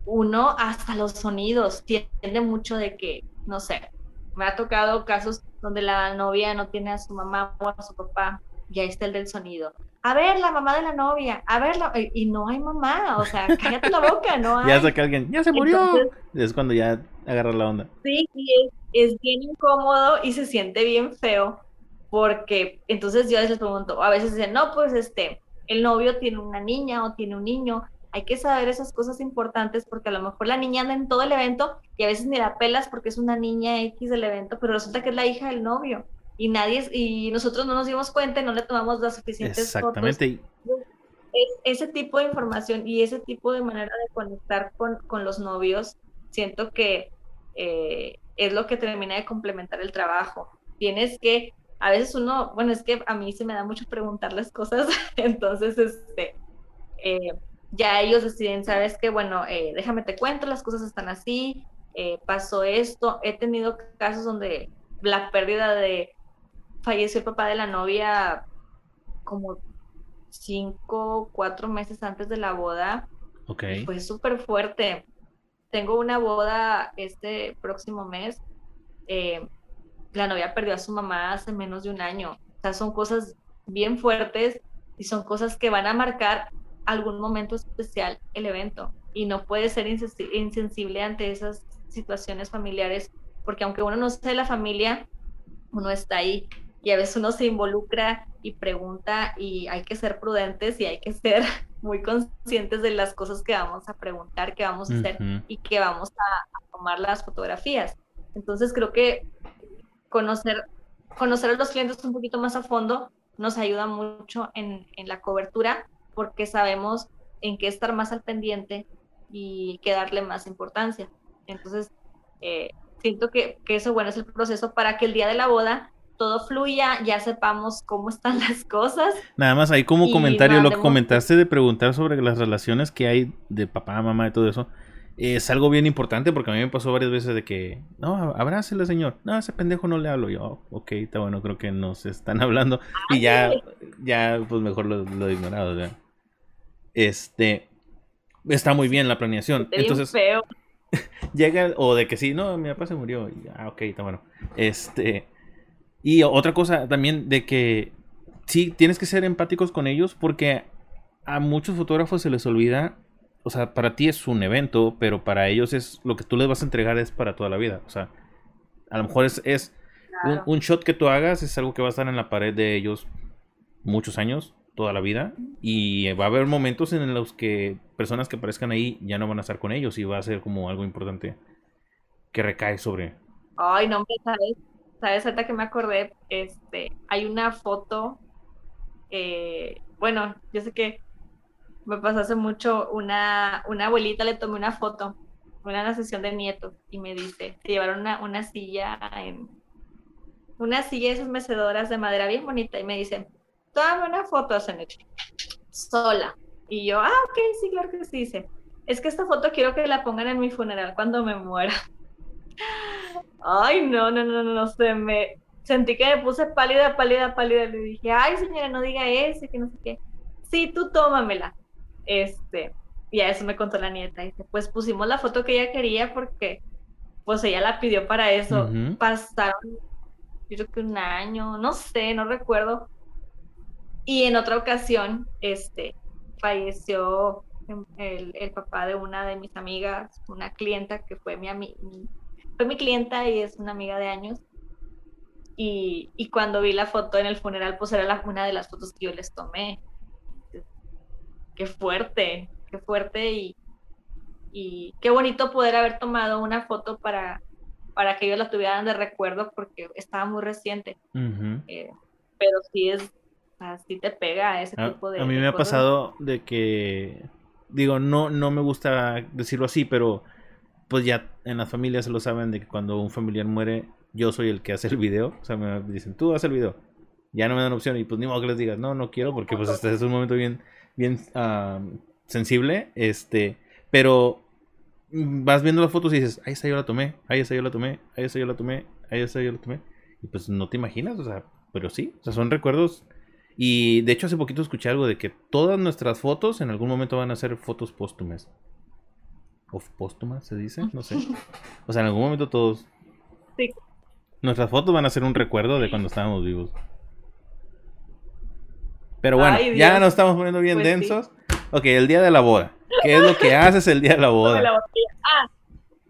uno hasta los sonidos tiende mucho de que, no sé, me ha tocado casos donde la novia no tiene a su mamá o a su papá, y ahí está el del sonido. A ver, la mamá de la novia, a ver, y no hay mamá, o sea, (laughs) cállate la boca, no hay. Ya saca alguien, ya se murió. es cuando ya agarra la onda. Sí, y es, bien incómodo y se siente bien feo, porque entonces yo les pregunto, a veces dicen, no, pues este, el novio tiene una niña o tiene un niño, hay que saber esas cosas importantes porque a lo mejor la niña anda en todo el evento y a veces ni la pelas porque es una niña X del evento, pero resulta que es la hija del novio y nadie y nosotros no nos dimos cuenta y no le tomamos las suficientes Exactamente. fotos. Es, ese tipo de información y ese tipo de manera de conectar con, con los novios, siento que eh, es lo que termina de complementar el trabajo. Tienes que, a veces uno, bueno, es que a mí se me da mucho preguntar las cosas, (laughs) entonces, este, eh, ya ellos deciden, sabes que, bueno, eh, déjame te cuento, las cosas están así, eh, pasó esto. He tenido casos donde la pérdida de, falleció el papá de la novia como cinco, cuatro meses antes de la boda. Ok. Fue súper fuerte. Tengo una boda este próximo mes. Eh, la novia perdió a su mamá hace menos de un año. O sea, son cosas bien fuertes y son cosas que van a marcar algún momento especial el evento y no puede ser insensible ante esas situaciones familiares, porque aunque uno no sea de la familia, uno está ahí y a veces uno se involucra y pregunta y hay que ser prudentes y hay que ser (laughs) muy conscientes de las cosas que vamos a preguntar, que vamos a hacer y que vamos a, tomar las fotografías. Entonces creo que conocer, conocer a los clientes un poquito más a fondo nos ayuda mucho en, en la cobertura porque sabemos en qué estar más al pendiente y qué darle más importancia. Entonces, eh, siento que, que, eso, bueno, es el proceso para que el día de la boda todo fluya, ya sepamos cómo están (laughs) las cosas. Nada más ahí como comentario, lo que comentaste de preguntar sobre las relaciones que hay de papá, mamá y todo eso, es algo bien importante porque a mí me pasó varias veces de que, no, abrácele señor, no, ese pendejo no le hablo. Yo, ok, está bueno, creo que nos están (laughs) hablando y ya, ya, pues mejor lo, he ignorado. Este, está muy bien la planeación. Entonces, feo. (laughs) llega, o de que sí, no, mi papá se murió. Y, ah, ok, está bueno. Este, y otra cosa también de que sí, tienes que ser empáticos con ellos porque a muchos fotógrafos se les olvida, o sea, para ti es un evento, pero para ellos es lo que tú les vas a entregar es para toda la vida. O sea, a lo mejor es, es un, shot que tú hagas, es algo que va a estar en la pared de ellos muchos años, toda la vida, y va a haber momentos en los que personas que aparezcan ahí ya no van a estar con ellos y va a ser como algo importante que recae sobre. Ay, no, ¿sabes? ¿Sabes? Hasta que me acordé, este, hay una foto, eh, bueno, yo sé que me pasó hace mucho, una, una abuelita le tomé una foto, una sesión de nietos, y me dice, se llevaron una, una silla en, una silla de esas mecedoras de madera bien bonita, y me dice, tómame una foto, noche sola. Y yo, ah, ok, sí, claro que sí, dice, es que esta foto quiero que la pongan en mi funeral cuando me muera. (laughs) Ay, no, no, no, no, no sé, me sentí que me puse pálida, pálida, pálida. Le dije, ay, señora, no diga eso, que no sé qué. Sí, tú tómamela. Este, y a eso me contó la nieta. Dice, pues pusimos la foto que ella quería porque, pues ella la pidió para eso. Pasaron, yo creo que un año, no sé, no recuerdo. Y en otra ocasión, este, falleció el, el papá de una de mis amigas, una clienta que fue mi, amiga fue mi clienta y es una amiga de años. Y, y cuando vi la foto en el funeral, pues era la, una de las fotos que yo les tomé. Qué fuerte, qué fuerte y, y qué bonito poder haber tomado una foto para, para que ellos la tuvieran de recuerdo porque estaba muy reciente. Eh, pero sí es, así te pega ese tipo de... A mí me ha pasado de que, digo, no, no me gusta decirlo así, pero pues ya en las familias se lo saben de que cuando un familiar muere, yo soy el que hace el video. O sea, me dicen, tú haces el video. Ya no me dan opción y pues ni modo que les digas, no, no quiero porque pues este es un momento bien, bien sensible. Este, pero vas viendo las fotos y dices, ahí está yo la tomé, ahí está yo la tomé, ahí está yo la tomé, ahí está yo la tomé. Y pues no te imaginas, o sea, pero sí, o sea, son recuerdos. Y de hecho hace poquito escuché algo de que todas nuestras fotos en algún momento van a ser fotos póstumas o póstuma, se dice, no sé. O sea, en algún momento todos. Sí. Nuestras fotos van a ser un recuerdo de cuando estábamos vivos. Pero bueno, ya nos estamos poniendo bien pues densos. Ok, el día de la boda. ¿Qué es lo que haces el día de la (laughs) boda? ah,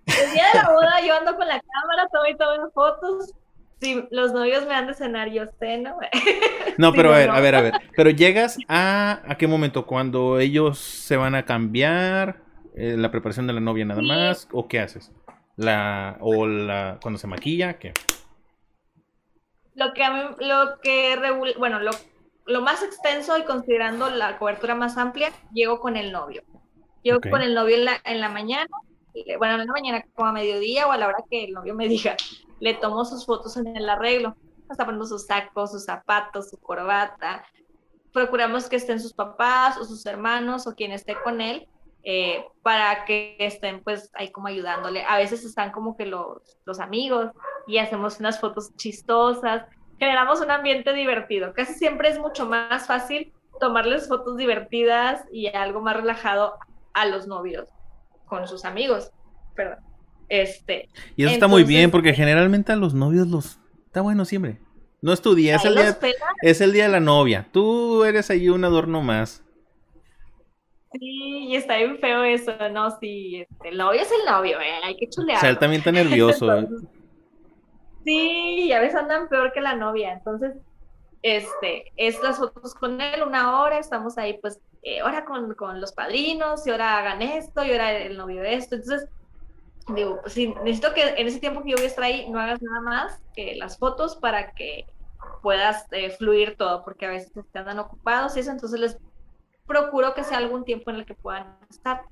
el día de la boda yo ando con la cámara, tomo y tomo fotos. Si los novios me han de cenar, yo sé, ¿no? (laughs) No, pero a ver, a ver, a (laughs) ver. Pero llegas a, ¿a qué momento? Cuando ellos se van a cambiar, eh, la preparación de la novia nada más o qué haces? La o la cuando se maquilla, ¿qué? Lo que lo que bueno, lo, lo, más extenso y considerando la cobertura más amplia, llego con el novio. Llego con el novio en la, en la mañana, bueno, en la mañana como a mediodía o a la hora que el novio me diga, le tomo sus fotos en el arreglo. Está poniendo sus sacos, sus zapatos, su corbata. Procuramos que estén sus papás o sus hermanos o quien esté con él eh, para que estén pues ahí como ayudándole. A veces están como que los, los amigos y hacemos unas fotos chistosas, generamos un ambiente divertido. Casi siempre es mucho más fácil tomarles fotos divertidas y algo más relajado a los novios con sus amigos. Perdón. Este, y eso está muy bien porque generalmente a los novios los está bueno siempre. No es tu día, es el día, es el día de la novia. Tú eres ahí un adorno más. Sí, y está bien feo eso, ¿no? Sí, este, el novio es el novio, ¿eh? hay que chulear. O sea, él también está nervioso. ¿eh? sí, y a veces andan peor que la novia. Entonces, este, estas fotos con él, una hora, estamos ahí, pues, eh, ahora con, con, los padrinos, y ahora hagan esto, y ahora el novio esto. Entonces, digo, pues necesito que en ese tiempo que yo voy a estar ahí, no hagas nada más que las fotos para que puedas eh, fluir todo, porque a veces te andan ocupados y eso, entonces les procuro que sea algún tiempo en el que puedan estar.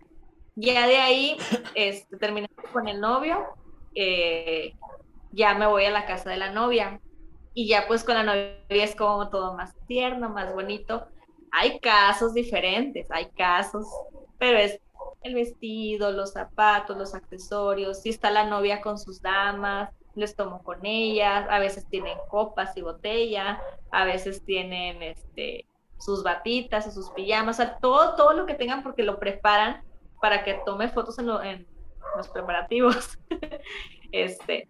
Ya de ahí, este, terminando con el novio, eh, ya me voy a la casa de la novia. Y ya pues con la novia es como todo más tierno, más bonito. Hay casos diferentes, hay casos, pero es el vestido, los zapatos, los accesorios. Si está la novia con sus damas, les tomo con ellas. A veces tienen copas y botella, a veces tienen este sus batitas o sus pijamas, o sea, todo, todo lo que tengan porque lo preparan para que tome fotos en, los preparativos. (laughs) este,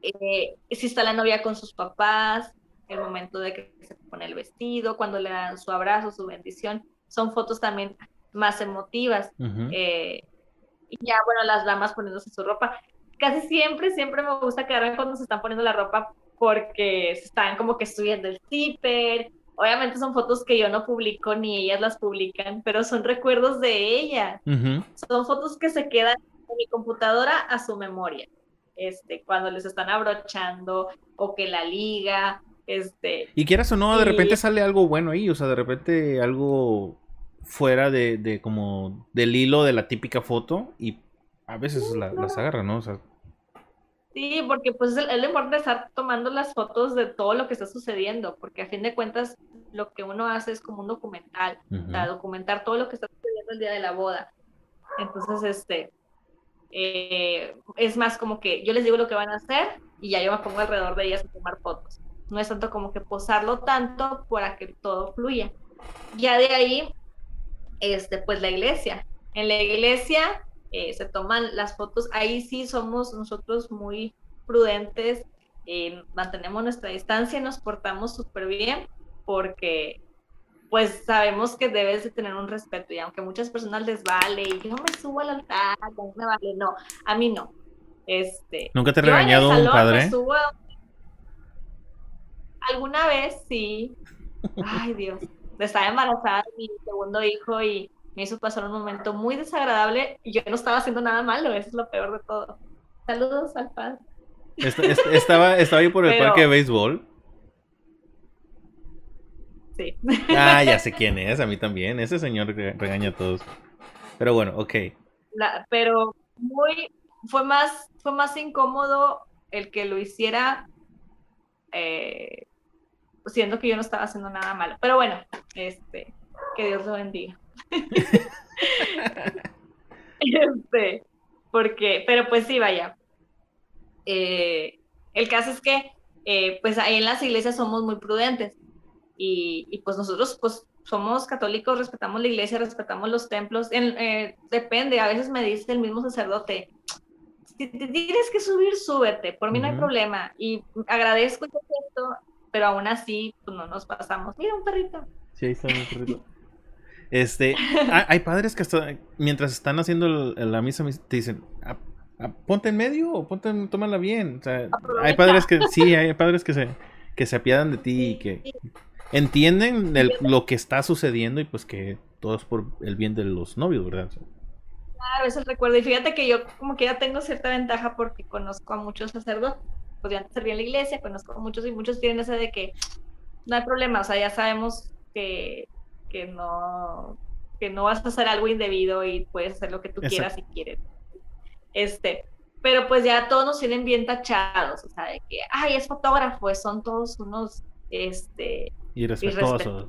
eh, si está la novia con sus papás, el momento de que se pone el vestido, cuando le dan su abrazo, su bendición, son fotos también más emotivas. Eh, y ya, bueno, las damas poniéndose su ropa. Casi siempre, siempre me gusta quedarme cuando se están poniendo la ropa porque se están como que subiendo el zipper. Obviamente son fotos que yo no publico ni ellas las publican, pero son recuerdos de ellas. Son fotos que se quedan en mi computadora a su memoria. Este, cuando les están abrochando o que la liga, este. Y quieras o no, de repente sale algo bueno ahí, o sea, de repente algo fuera de, de como del hilo de la típica foto y a veces las agarra, ¿no? O sea, Sí, porque pues es, lo importante estar tomando las fotos de todo lo que está sucediendo, porque a fin de cuentas lo que uno hace es como un documental, documentar todo lo que está sucediendo el día de la boda. Entonces, este, eh, es más como que yo les digo lo que van a hacer y ya yo me pongo alrededor de ellas a tomar fotos. No es tanto como que posarlo tanto para que todo fluya. Ya de ahí, este, pues la iglesia. En la iglesia eh, se toman las fotos. Ahí sí somos nosotros muy prudentes, eh, mantenemos nuestra distancia, nos portamos súper bien porque pues sabemos que debes de tener un respeto y aunque a muchas personas les vale y yo me subo al altar, me vale, no, a mí no. Este, ¿Nunca te he regañado un padre? Alguna vez sí. Ay, Dios. Estaba embarazada de mi segundo hijo y me hizo pasar un momento muy desagradable y yo no estaba haciendo nada malo, eso es lo peor de todo. Saludos al padre. estaba, estaba ahí por el parque de béisbol. Sí. Ah, ya sé quién es, a mí también. Ese señor regaña a todos. Pero bueno, ok. pero muy, fue más, fue más incómodo el que lo hiciera eh, siendo que yo no estaba haciendo nada malo. Pero bueno, este, que Dios lo bendiga. (laughs) este, porque, pero pues sí, vaya. Eh, el caso es que, eh, pues ahí en las iglesias somos muy prudentes y, pues nosotros, pues somos católicos, respetamos la iglesia, respetamos los templos. Eh, depende, a veces me dice el mismo sacerdote, si te tienes que subir, súbete, por mí no hay problema. Y agradezco esto, pero aún así, pues no nos pasamos. Mira un perrito. Sí, ahí está un perrito. (laughs) Este, (laughs) hay padres que hasta mientras están haciendo la misa te dicen, ponte en medio o ponte, tómala bien. O sea, hay padres que sí, hay padres que se que se apiadan de ti y que entienden lo que está sucediendo y pues que todo es por el bien de los novios, ¿verdad? Claro, es el recuerdo. Y fíjate que yo como que ya tengo cierta ventaja porque conozco a muchos sacerdotes, pues ya serví en la iglesia, conozco a muchos y muchos tienen ese de que no hay problema, o sea, ya sabemos que que no, que no vas a hacer algo indebido y puedes hacer lo que tú quieras si quieres. Este, pero pues ya todos nos tienen bien tachados, o sea, de que, ay, es fotógrafo, son todos unos, este... Irrespetuosos.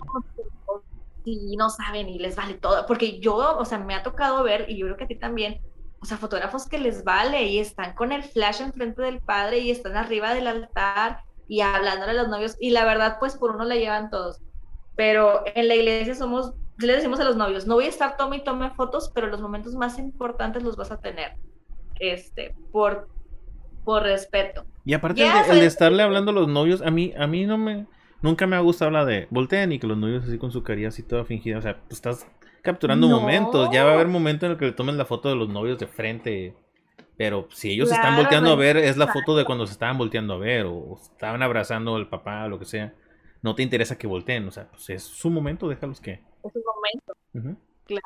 Y no saben y les vale todo, porque yo, o sea, me ha tocado ver, y yo creo que a ti también, o sea, fotógrafos que les vale y están con el flash enfrente del padre y están arriba del altar y hablándole a los novios, y la verdad, pues por uno la llevan todos pero en la iglesia somos, le decimos a los novios, no voy a estar tome y tome fotos, pero los momentos más importantes los vas a tener, este, por, por respeto. Y aparte el, de, estarle hablando a los novios, a mí, a mí no me, nunca me ha gustado la de voltean y que los novios así con su carilla así toda fingida, o sea, pues estás capturando momentos, ya va a haber momento en el que le tomen la foto de los novios de frente, pero si ellos están volteando a ver, es la foto de cuando se estaban volteando a ver, o estaban abrazando al papá, o lo que sea no te interesa que volteen, o sea, pues es su momento, déjalos que. Es su momento. Claro.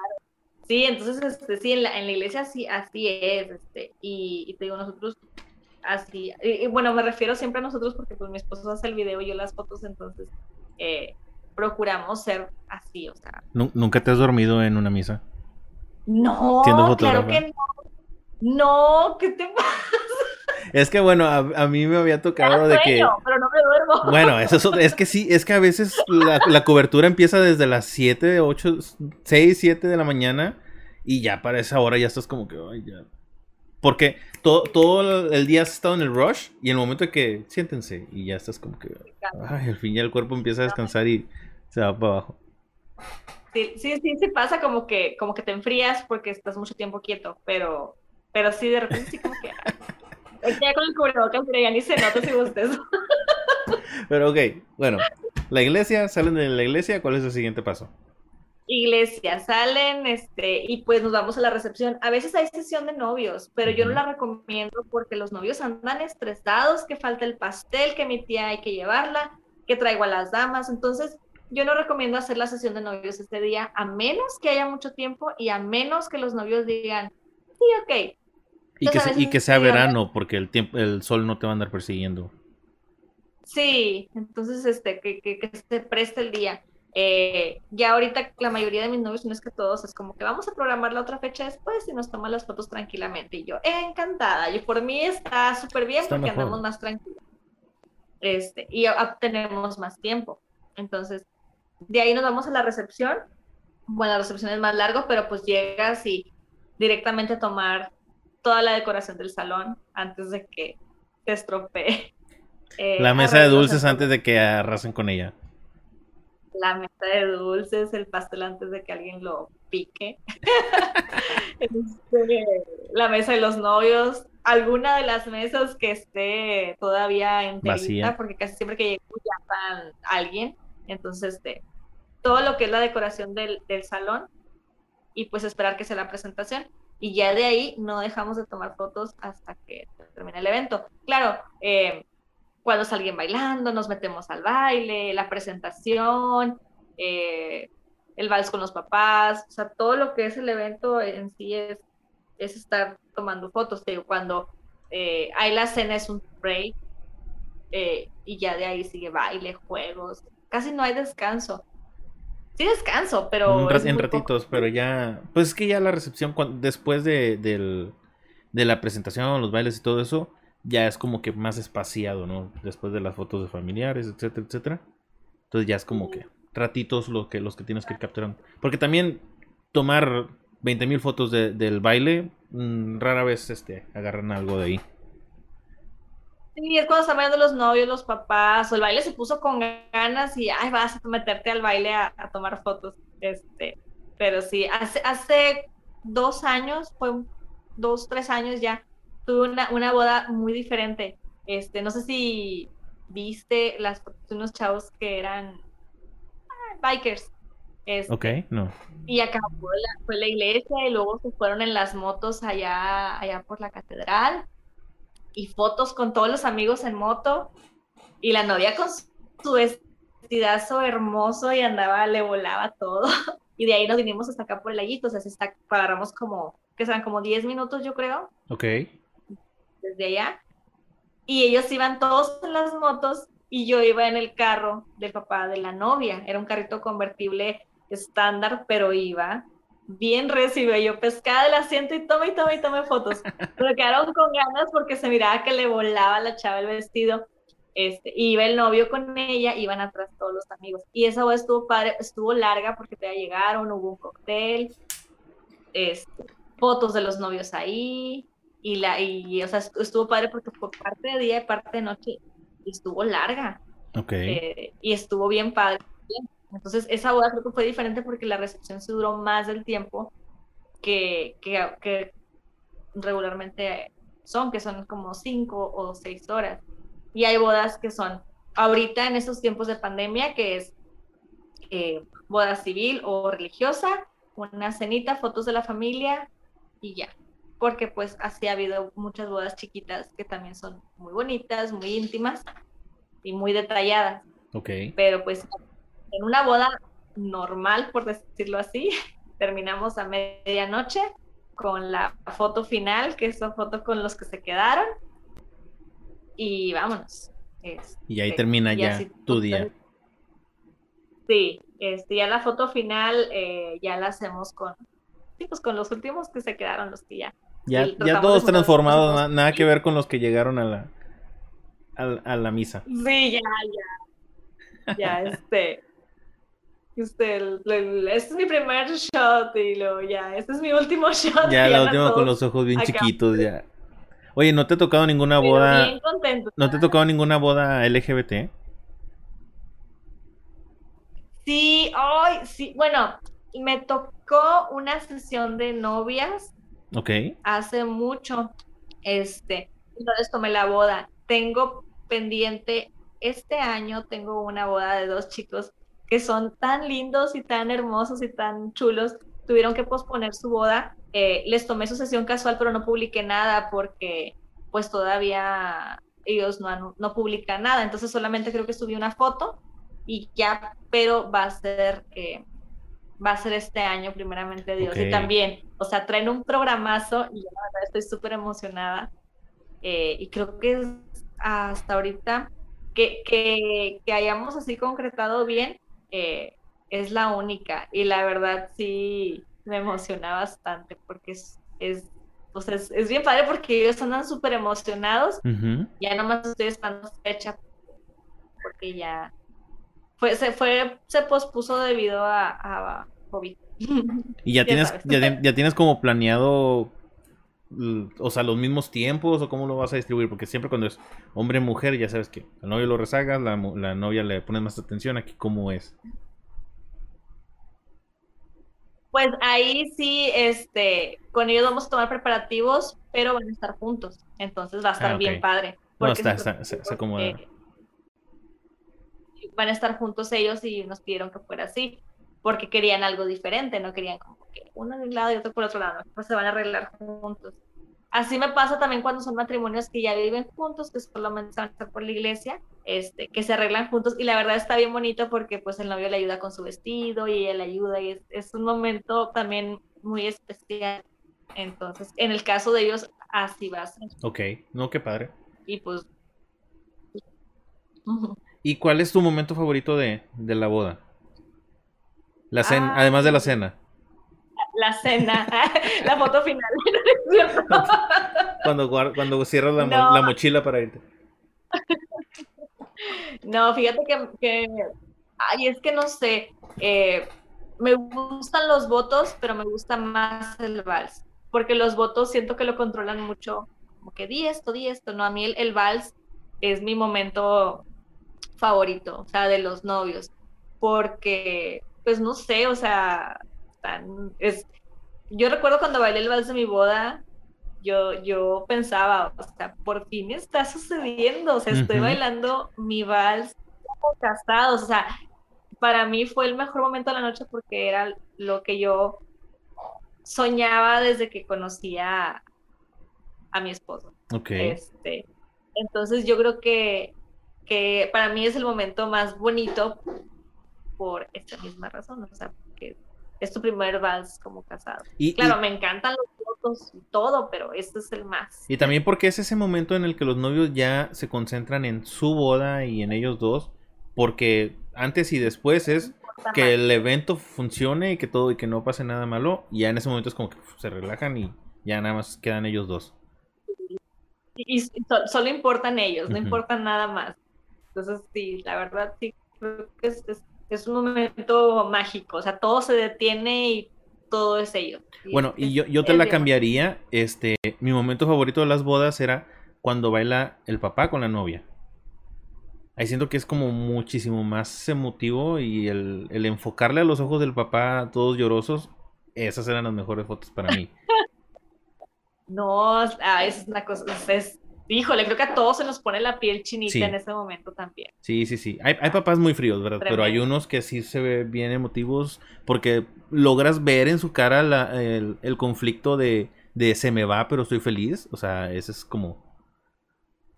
Sí, entonces, este, sí, en la, en la iglesia así, así es, este, y, te digo, nosotros así, y, bueno, me refiero siempre a nosotros porque pues mi esposo hace el video y yo las fotos, entonces eh, procuramos ser así, o sea. ¿Nunca te has dormido en una misa? No, claro que no. No, ¿qué te pasa? Es que bueno, a, mí me había tocado de que. Pero no me duermo. Bueno, eso es, es que sí, es que a veces la, cobertura empieza desde las 7, 8, 6, 7 de la mañana y ya para esa hora ya estás como que, ay, ya. Porque todo, todo el día has estado en el rush y en el momento que siéntense y ya estás como que, ay, al fin ya el cuerpo empieza a descansar y se va para abajo. Sí, sí, sí, sí pasa como que, como que te enfrías porque estás mucho tiempo quieto, pero, pero sí, de repente sí como que... (laughs) Ya con el cubrebocas, pero ya ni se nota si ustedes. (laughs) Pero ok, bueno, la iglesia, salen de la iglesia, ¿cuál es el siguiente paso? Iglesia, salen, este, y pues nos vamos a la recepción. A veces hay sesión de novios, pero yo no la recomiendo porque los novios andan estresados, que falta el pastel, que mi tía hay que llevarla, que traigo a las damas. Entonces, yo no recomiendo hacer la sesión de novios este día, a menos que haya mucho tiempo y a menos que los novios digan, sí, ok. Y, que, y que, sea verano, porque el, tiempo, el sol no te va a andar persiguiendo. Sí, entonces este, que, que, se preste el día. Eh, ya ahorita la mayoría de mis novios, no es que todos, es como que vamos a programar la otra fecha después y nos toman las fotos tranquilamente. Y yo, encantada, y por mí está súper bien porque andamos más tranquilos. Este, y tenemos más tiempo. Entonces, de ahí nos vamos a la recepción. Bueno, la recepción es más largo, pero pues llegas y directamente a tomar toda la decoración del salón antes de que te estropee eh, la mesa de dulces antes de que arrasen con ella. La mesa de dulces, el pastel antes de que alguien lo pique. (laughs) Este, la mesa de los novios, alguna de las mesas que esté todavía en vacía, porque casi siempre que llego ya alguien. Entonces, este, todo lo que es la decoración del, del salón y pues esperar que sea la presentación y ya de ahí no dejamos de tomar fotos hasta que termine el evento. Claro, eh, cuando es alguien bailando, nos metemos al baile, la presentación, eh, el vals con los papás, o sea, todo lo que es el evento en sí es, es estar tomando fotos. cuando eh, hay la cena es un break eh, y ya de ahí sigue baile, juegos, casi no hay descanso. Sí descanso, pero... en ratitos, pero ya... Pues es que ya la recepción, después de, de la presentación, los bailes y todo eso, ya es como que más espaciado, ¿no? Después de las fotos de familiares, etcétera, etcétera. Entonces ya es como que ratitos los que, los que tienes que ir capturando. Porque también tomar 20.000 fotos del baile, mm, rara vez este, agarran algo de ahí. Sí, es cuando están viendo los novios, los papás, o el baile se puso con ganas y, ay, vas a meterte al baile a, a tomar fotos. Este, pero sí, hace, hace dos años, fue dos, tres años ya, tuve una, una boda muy diferente. Este, no sé si viste las fotos de unos chavos que eran ah, bikers. Este, ok, no. Y acabó la, fue la iglesia y luego se fueron en las motos allá, allá por la catedral. Y fotos con todos los amigos en moto. Y la novia con su vestidazo hermoso y andaba, le volaba todo. (laughs) Y de ahí nos vinimos hasta acá por el lallito. O sea, se está, agarramos como, que serán como 10 minutos, yo creo. Ok desde allá. Y ellos iban todos en las motos y yo iba en el carro del papá de la novia. Era un carrito convertible estándar, pero iba bien recibió yo pescada del asiento y tome y tome y tome fotos. (laughs) Pero quedaron con ganas porque se miraba que le volaba a la chava el vestido. Este, iba el novio con ella, iban atrás todos los amigos. Y esa boda estuvo padre, estuvo larga porque ya llegaron, hubo un cóctel, este, fotos de los novios ahí, y la y o sea estuvo padre porque fue parte de día y parte de noche y estuvo larga Ok. Eh, y estuvo bien padre entonces esa boda creo que fue diferente porque la recepción se duró más del tiempo que, que, que regularmente son que son como cinco o seis horas y hay bodas que son ahorita en estos tiempos de pandemia que es eh, boda civil o religiosa una cenita fotos de la familia y ya porque pues así ha habido muchas bodas chiquitas que también son muy bonitas, muy íntimas y muy detalladas. Ok. Pero pues en una boda normal, por decirlo así, (laughs) terminamos a medianoche con la foto final, que es la foto con los que se quedaron. Y vámonos. y ahí este, termina ya tu día. Sí, este, ya la foto final eh, ya la hacemos con, sí, pues con los últimos que se quedaron, los que ya ya, ya todos transformados, nada que ver con los que llegaron a la, a, la misa. Sí, ya, ya. Ya, este. Este, este es mi primer shot y luego ya, este es mi último (laughs) shot. Ya, la última con los ojos bien chiquitos, ya. Oye, ¿no te ha tocado ninguna boda? Bien contento, ¿No te ha tocado ninguna boda LGBT? Sí, ay, sí. Bueno, me tocó una sesión de novias. Ok. Hace mucho. Este, entonces tomé la boda. Tengo pendiente, este año tengo una boda de dos chicos que son tan lindos y tan hermosos y tan chulos. Tuvieron que posponer su boda. Eh, les tomé su sesión casual, pero no publiqué nada porque pues todavía ellos no, no publican nada. Entonces solamente creo que subí una foto y ya, pero va a ser, eh, va a ser este año, primeramente Dios. Y también, o sea, traen un programazo y yo la verdad estoy súper emocionada. Eh, y creo que hasta ahorita que, que, que, hayamos así concretado bien, eh, es la única. Y la verdad sí me emociona bastante porque es, es pues es, es, bien padre porque ellos andan súper emocionados. Ya nomás estoy esperando fecha porque ya se fue, se pospuso debido a, a COVID. ¿Y ya, (laughs) tienes, ya, tienes como planeado, o sea, los mismos tiempos o cómo lo vas a distribuir? Porque siempre cuando es hombre-mujer, ya sabes que el novio lo rezagas, la, la novia le pone más atención, aquí cómo es. Pues ahí sí, este, con ellos vamos a tomar preparativos, pero van a estar juntos. Entonces va a estar ah, bien padre. No, está, está, se, acomoda van a estar juntos ellos y nos pidieron que fuera así, porque querían algo diferente, no querían como que uno de un lado y otro por otro lado, pues se van a arreglar juntos. Así me pasa también cuando son matrimonios que ya viven juntos, que solamente van a estar por la iglesia, este, que se arreglan juntos y la verdad está bien bonito porque pues el novio le ayuda con su vestido y ella le ayuda y es, es un momento también muy especial. Entonces, en el caso de ellos, así va a ser. Ok, no, qué padre. Y pues... ¿Y cuál es tu momento favorito de, la boda? La cena, ah. además de la cena. La cena, (laughs) la foto final. (laughs) cuando, cuando cierras la, mochila para irte. No, fíjate que, ay, es que no sé, eh, me gustan los votos, pero me gusta más el vals, porque los votos siento que lo controlan mucho, como que di esto, di esto, no, a mí el, el vals es mi momento favorito, o sea, de los novios, porque, pues no sé, o sea, es, yo recuerdo cuando bailé el vals de mi boda, yo, yo pensaba, o sea, por fin está sucediendo, o sea, estoy bailando mi vals como casados, o sea, para mí fue el mejor momento de la noche porque era lo que yo soñaba desde que conocía a, mi esposo. Ok. Este, entonces yo creo que que para mí es el momento más bonito por esta misma razón, o sea, que es tu primer vals como casado. Y, claro, me encantan los fotos y todo, pero este es el más. Y también porque es ese momento en el que los novios ya se concentran en su boda y en ellos dos, porque antes y después es que el evento funcione y que todo y que no pase nada malo, y ya en ese momento es como que se relajan y ya nada más quedan ellos dos. Y, solo importan ellos, no importan nada más. Entonces, sí, la verdad, sí, creo que es, un momento mágico, o sea, todo se detiene y todo es ello. bueno, y yo, yo te la cambiaría, este, mi momento favorito de las bodas era cuando baila el papá con la novia. Ahí siento que es como muchísimo más emotivo y el, el enfocarle a los ojos del papá todos llorosos, esas eran las mejores fotos para mí. (laughs) no, ah, es una cosa, es, Híjole, creo que a todos se nos pone la piel chinita en ese momento también. Sí, sí, sí. Hay, papás muy fríos, ¿verdad? Pero hay unos que sí se ven bien emotivos porque logras ver en su cara el, conflicto de, de, se me va, pero estoy feliz. O sea, ese es como,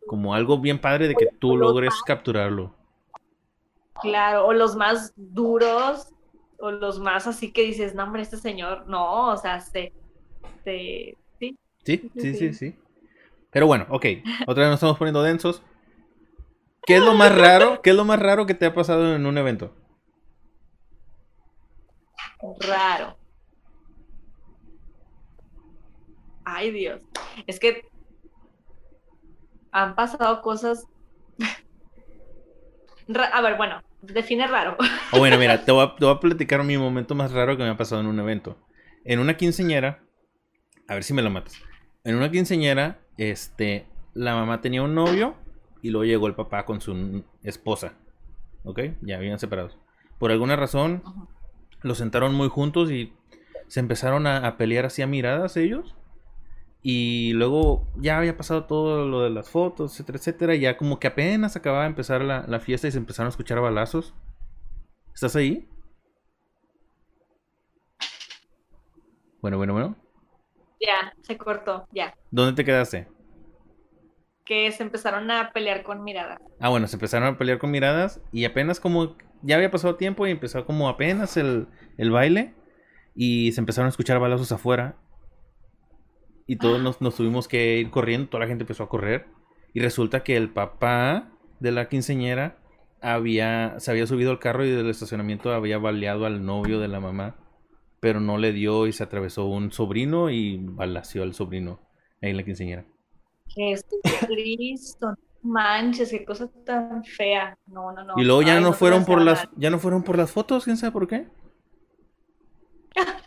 como algo bien padre de que tú logres capturarlo. Claro, o los más duros, o los más así que dices, no, hombre, este señor, no, o sea, se, sí. Sí, sí, sí, sí. sí. Pero bueno, ok. (laughs) Otra vez nos estamos poniendo densos. ¿Qué es lo más raro? ¿Qué es lo más raro que te ha pasado en un evento? Raro. Ay, Dios. Es que han pasado cosas. (laughs) a ver, bueno, define raro. Oh, bueno, mira, te voy, a, (laughs) te voy, a, platicar mi momento más raro que me ha pasado en un evento. En una quinceñera, a ver si me lo matas. En una quinceñera, este, la mamá tenía un novio y luego llegó el papá con su esposa. ¿Ok? Ya habían separados. por alguna razón, los sentaron muy juntos y se empezaron a, a pelear así a miradas ellos. Y luego ya había pasado todo lo de las fotos, etcétera, etcétera. Ya como que apenas acababa de empezar la, la fiesta y se empezaron a escuchar balazos. ¿Estás ahí? Bueno, bueno, bueno. Ya, se cortó, ya. ¿Dónde te quedaste? Que se empezaron a pelear con miradas. Ah, bueno, se empezaron a pelear con miradas y apenas como ya había pasado tiempo y empezó como apenas el, el baile y se empezaron a escuchar balazos afuera y todos nos, nos tuvimos que ir corriendo, toda la gente empezó a correr y resulta que el papá de la quinceñera había, se había subido al carro y del estacionamiento había baleado al novio de la mamá, pero no le dio y se atravesó un sobrino y balació al sobrino ahí en la quinceñera. Jesucristo, manches, qué cosa tan fea. No, no, no. Y luego ya Ay, no fueron por las, ya no fueron por las fotos, quién sabe por qué. (laughs)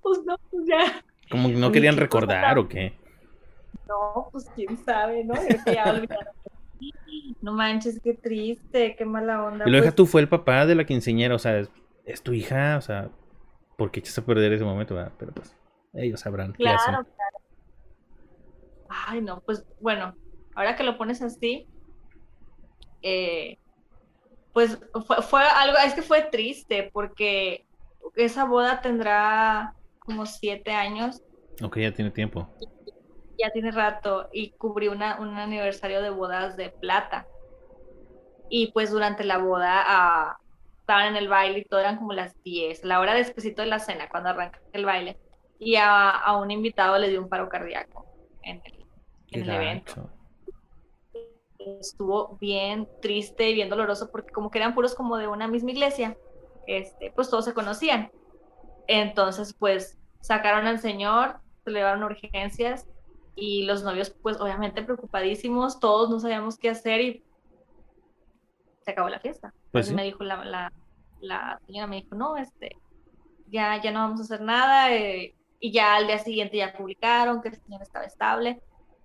Pues no, pues ya. Como que no querían recordar o qué. No, pues quién sabe, ¿no? Ya. No manches, qué triste, qué mala onda. Y luego deja Pues, tú, fue el papá de la quinceñera, o sea, es, es tu hija, o sea, ¿por qué echas a perder ese momento? verdad? Pero pues, ellos sabrán qué hacen. Claro, claro. Ay, no, pues bueno, ahora que lo pones así, eh, pues fue, fue algo, es que fue triste porque esa boda tendrá como siete años, Ok, ya tiene tiempo. ya tiene rato, y cubrió una, un aniversario de bodas de plata. Y pues durante la boda ah, estaban en el baile y todo eran como las 10, la hora despuesito de la cena, cuando arranca el baile. Y a, a un invitado le dio un paro cardíaco en el, en el evento. Estuvo bien triste y bien doloroso porque como que eran puros como de una misma iglesia, este, pues todos se conocían. Entonces, pues sacaron al señor, se le a urgencias y los novios, pues obviamente preocupadísimos, todos no sabíamos qué hacer y se acabó la fiesta. Pues sí. me dijo la, la, la señora, me dijo, no, este, ya, ya no vamos a hacer nada. eh, y ya al día siguiente ya publicaron que el señor estaba estable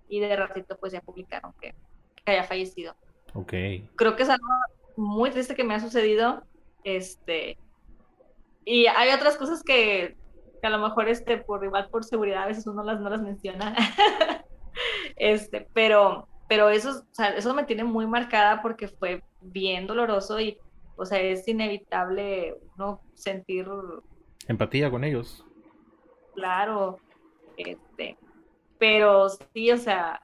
y de ratito pues ya publicaron que, que había fallecido. Ok. Creo que es algo muy triste que me ha sucedido. Este, y hay otras cosas que, que a lo mejor este, por igual por seguridad a veces uno las, no las menciona. (laughs) este, pero, pero eso, o sea, eso me tiene muy marcada porque fue bien doloroso y o sea, es inevitable uno sentir Empatía con ellos. claro, este, pero sí, o sea,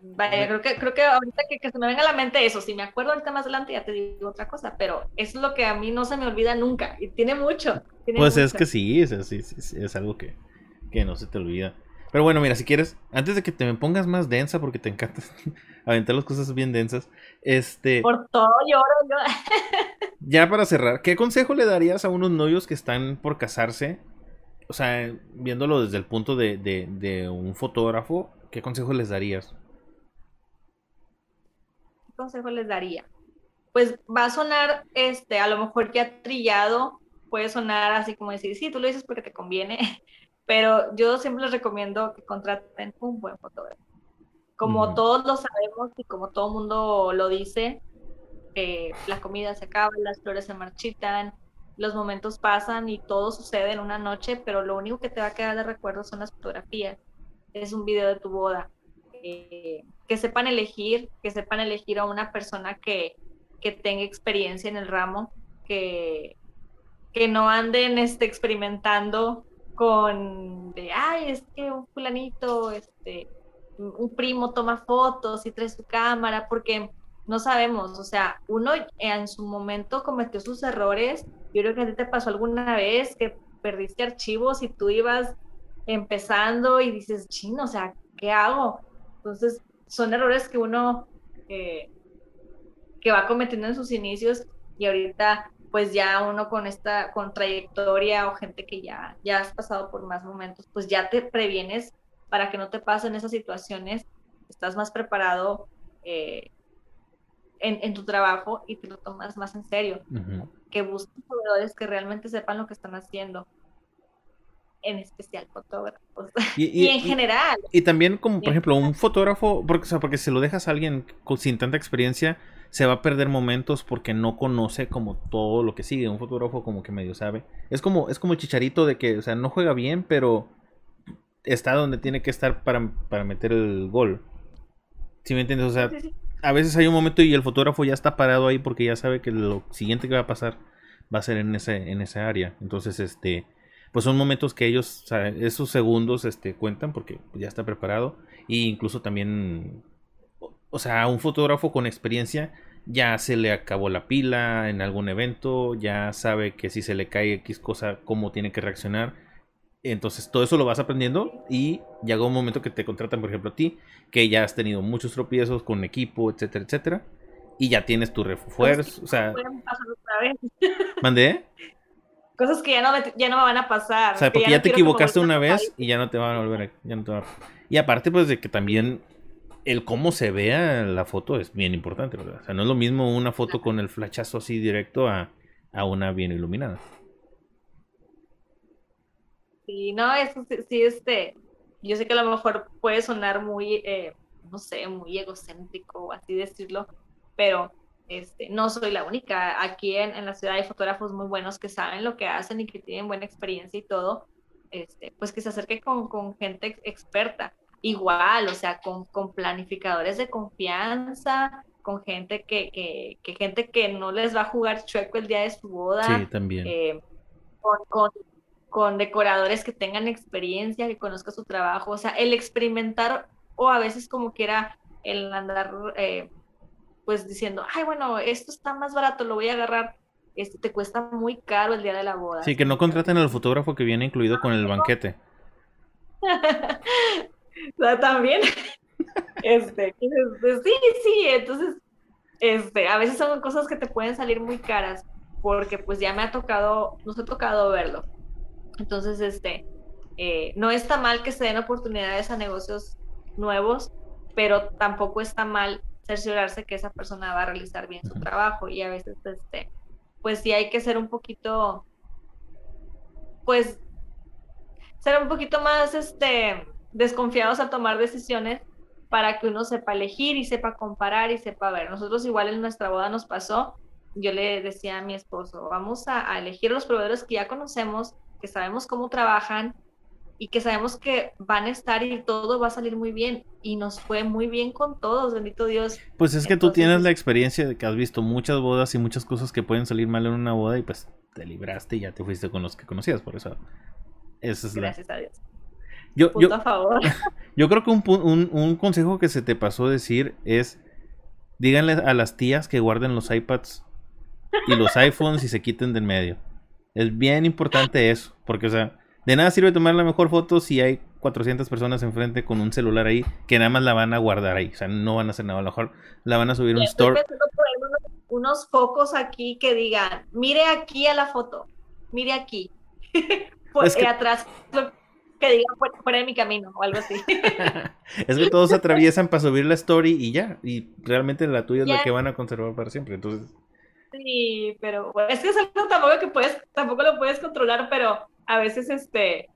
vaya, creo que, creo que ahorita que, que se me venga a la mente eso, si me acuerdo ahorita más adelante ya te digo otra cosa, pero es lo que a mí no se me olvida nunca, y tiene mucho, tiene Pues es que sí, es, sí, es algo que, que no se te olvida. Pero bueno, mira, si quieres, antes de que te me pongas más densa, porque te encanta (laughs) aventar las cosas bien densas, este, Por todo lloro yo. (laughs) ya para cerrar, ¿qué consejo le darías a unos novios que están por casarse? O sea, viéndolo desde el punto de, de, de un fotógrafo, ¿qué consejo les darías? ¿Qué consejo les daría? Pues va a sonar, este, a lo mejor ya trillado, puede sonar así como decir, sí, tú lo dices porque te conviene, (laughs) pero yo siempre les recomiendo que contraten un buen fotógrafo. Como Ujú. todos lo sabemos y como todo mundo lo dice, eh, la comida se acaba, las flores se marchitan, los momentos pasan y todo sucede en una noche, pero lo único que te va a quedar de recuerdo son las fotografías. Es un video de tu boda. Eh, que sepan elegir, que sepan elegir a una persona que, que tenga experiencia en el ramo, que, que no anden este, experimentando con de, ay, es que un fulanito, este, un primo toma fotos y trae su cámara, porque no sabemos, o sea, uno en su momento cometió sus errores, yo creo que a ti te pasó alguna vez que perdiste archivos y tú ibas empezando y dices, chino, o sea, ¿qué hago? Entonces, son errores que uno eh, que va cometiendo en sus inicios y ahorita pues ya uno con esta con trayectoria o gente que ya ya has pasado por más momentos, pues ya te previenes para que no te pasen esas situaciones, estás más preparado eh, en, en, tu trabajo y te lo tomas más en serio, que busques proveedores que realmente sepan lo que están haciendo. en especial fotógrafos. Y, (laughs) en general. Y también como, por ejemplo, un fotógrafo, porque, o sea, porque si lo dejas a alguien sin tanta experiencia, se va a perder momentos porque no conoce como todo lo que sigue. Un fotógrafo como que medio sabe. Es como, es como el chicharito de que, o sea, no juega bien, pero está donde tiene que estar para, para meter el gol. ¿Sí me entiendes? O sea, a veces hay un momento y el fotógrafo ya está parado ahí porque ya sabe que lo siguiente que va a pasar va a ser en ese, en esa área. Entonces, este, pues son momentos que ellos, o sea, esos segundos, este, cuentan porque ya está preparado. E incluso también, o sea, un fotógrafo con experiencia ya se le acabó la pila en algún evento, ya sabe que si se le cae X cosa, cómo tiene que reaccionar entonces todo eso lo vas aprendiendo y llega un momento que te contratan, por ejemplo, a ti, que ya has tenido muchos tropiezos con equipo, etcétera, etcétera, y ya tienes tu refuerzo, o sea... (laughs) ¿Mandé? Cosas que ya no, ya no me van a pasar. O sea, porque ya, te equivocaste una vez y ya no te van a volver a, ya no te a... Y aparte, pues, de que también el cómo se vea la foto es bien importante, ¿verdad? O sea, no es lo mismo una foto con el flachazo así directo a, a una bien iluminada. Sí, no, eso sí, este, yo sé que a lo mejor puede sonar muy, eh, no sé, muy egocéntrico, así decirlo, pero este, no soy la única. Aquí en, la ciudad hay fotógrafos muy buenos que saben lo que hacen y que tienen buena experiencia y todo, este, pues que se acerque con, con gente experta. Igual, o sea, con, con planificadores de confianza, con gente que, que, que, gente que no les va a jugar chueco el día de su boda. Sí, también. Eh, con, con, con decoradores que tengan experiencia, que conozcan su trabajo, o sea, el experimentar o a veces como quiera el andar eh, pues diciendo, ay, bueno, esto está más barato, lo voy a agarrar, este te cuesta muy caro el día de la boda. Sí, que no contraten al fotógrafo que viene incluido con el banquete. (laughs) (laughs) También, (laughs) este, sí, sí, entonces, este, a veces son cosas que te pueden salir muy caras, porque pues ya me ha tocado, nos ha tocado verlo. Entonces, este, eh, no está mal que se den oportunidades a negocios nuevos, pero tampoco está mal cerciorarse que esa persona va a realizar bien su trabajo y a veces, este, pues sí hay que ser un poquito, pues, ser un poquito más, este, desconfiados a tomar decisiones para que uno sepa elegir y sepa comparar y sepa ver. Nosotros igual en nuestra boda nos pasó, yo le decía a mi esposo, vamos a, a elegir los proveedores que ya conocemos, que sabemos cómo trabajan y que sabemos que van a estar y todo va a salir muy bien. Y nos fue muy bien con todos, bendito Dios. Pues es que tú tienes la experiencia de que has visto muchas bodas y muchas cosas que pueden salir mal en una boda y pues te libraste y ya te fuiste con los que conocías, por eso. Esa es Gracias a Dios. Yo, yo, favor. (laughs) yo creo que un, un, un consejo que se te pasó decir es, díganle a las tías que guarden los iPads y los (laughs) iPhones y se quiten de en medio. Es bien importante eso, porque, o sea, de nada sirve tomar la mejor foto si hay 400 personas enfrente con un celular ahí que nada más la van a guardar ahí, o sea, no van a hacer nada, a lo mejor la van a subir a un store. Unos, focos aquí que digan, mire aquí a la foto, mire aquí, (laughs) por, es que... atrás, que digan fuera de mi camino o algo así. (laughs) es que todos atraviesan para subir la story y ya, y realmente la tuya es la que van a conservar para siempre, entonces... Sí, pero es que es algo tampoco que puedes, tampoco lo puedes controlar, pero a veces este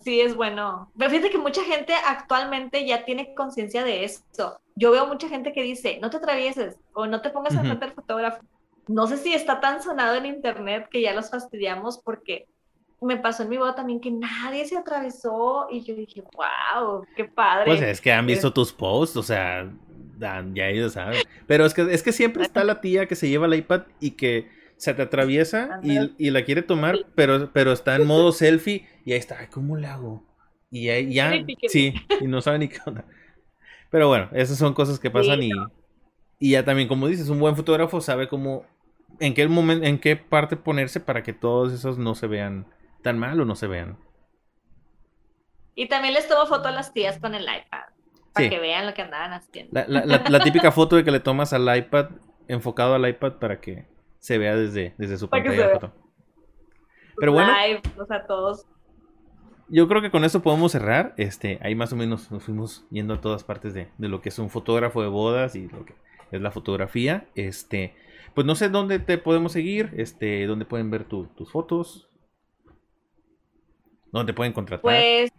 sí es bueno. Pero fíjate que mucha gente actualmente ya tiene conciencia de esto. Yo veo mucha gente que dice, no te atravieses o no te pongas a frente al fotógrafo. No sé si está tan sonado en internet que ya los fastidiamos porque me pasó en mi boda también que nadie se atravesó y yo dije, wow, qué padre. Pues es que han visto tus posts, o sea, ya ellos saben. Pero es que, es que siempre está la tía que se lleva el iPad y que se te atraviesa y, la quiere tomar, pero, pero está en (laughs) modo selfie y ahí está, ¿cómo le hago? Y ahí ya, sí, y no sabe ni qué onda. Pero bueno, esas son cosas que pasan y, y ya también, como dices, un buen fotógrafo sabe cómo, en qué momento, en qué parte ponerse para que todos esos no se vean tan mal o no se vean. Y también les tomo foto a las tías con el iPad. Para que vean lo que andaban haciendo. La, típica foto de que le tomas al iPad, enfocado al iPad para que se vea desde, desde su pantalla de foto. Pero bueno. o sea, todos. Yo creo que con eso podemos cerrar. Este, ahí más o menos nos fuimos yendo a todas partes de, de lo que es un fotógrafo de bodas y lo que es la fotografía. Este, pues no sé dónde te podemos seguir, este, dónde pueden ver tus fotos. ¿Dónde pueden contratar? Pues,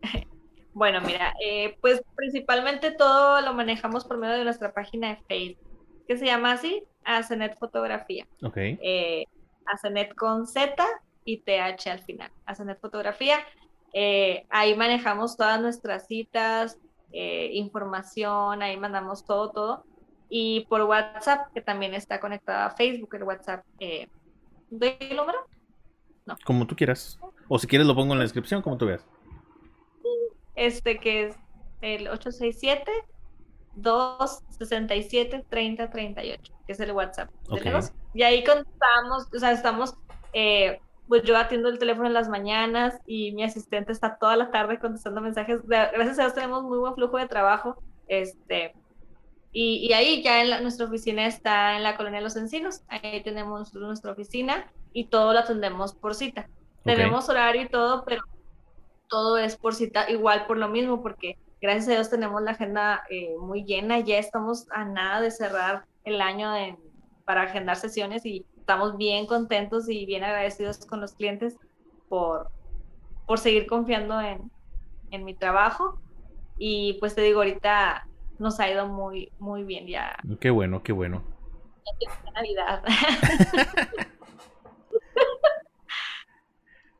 (laughs) bueno, mira, eh, pues principalmente todo lo manejamos por medio de nuestra página de Facebook, que se llama así, Acenet Fotografía. Ok. Eh, Acenet con Z y TH al final. Acenet Fotografía. Eh, ahí manejamos todas nuestras citas, eh, información, ahí mandamos todo, todo. Y por WhatsApp, que también está conectada a Facebook, el WhatsApp. Eh, ¿Doy el número? Como tú quieras. O si quieres lo pongo en la descripción, como tú veas. Este que es el 867 267 3038, que es el WhatsApp del Ok. negocio. Y ahí contamos, o sea, estamos, eh, pues yo atiendo el teléfono en las mañanas y mi asistente está toda la tarde contestando mensajes. Gra- Gracias a Dios tenemos muy buen flujo de trabajo. Este, y, y ahí ya en la- nuestra oficina está en la colonia Los Encinos. Ahí tenemos nuestra oficina y todo lo atendemos por cita. Tenemos horario y todo, pero todo es por cita, igual por lo mismo, porque gracias a Dios tenemos la agenda eh, muy llena, ya estamos a nada de cerrar el año en- para agendar sesiones y estamos bien contentos y bien agradecidos con los clientes por, por seguir confiando en, en mi trabajo. Y pues te digo, ahorita nos ha ido muy, muy bien ya Qué bueno, qué bueno. en Navidad. (laughs)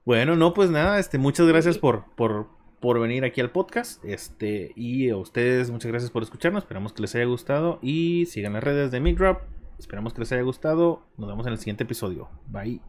Bueno, no, pues nada, este, muchas gracias por, por, por venir aquí al podcast. Este, y a ustedes, muchas gracias por escucharnos. Esperamos que les haya gustado. Y sigan las redes de Midrop. Esperamos que les haya gustado. Nos vemos en el siguiente episodio. Bye.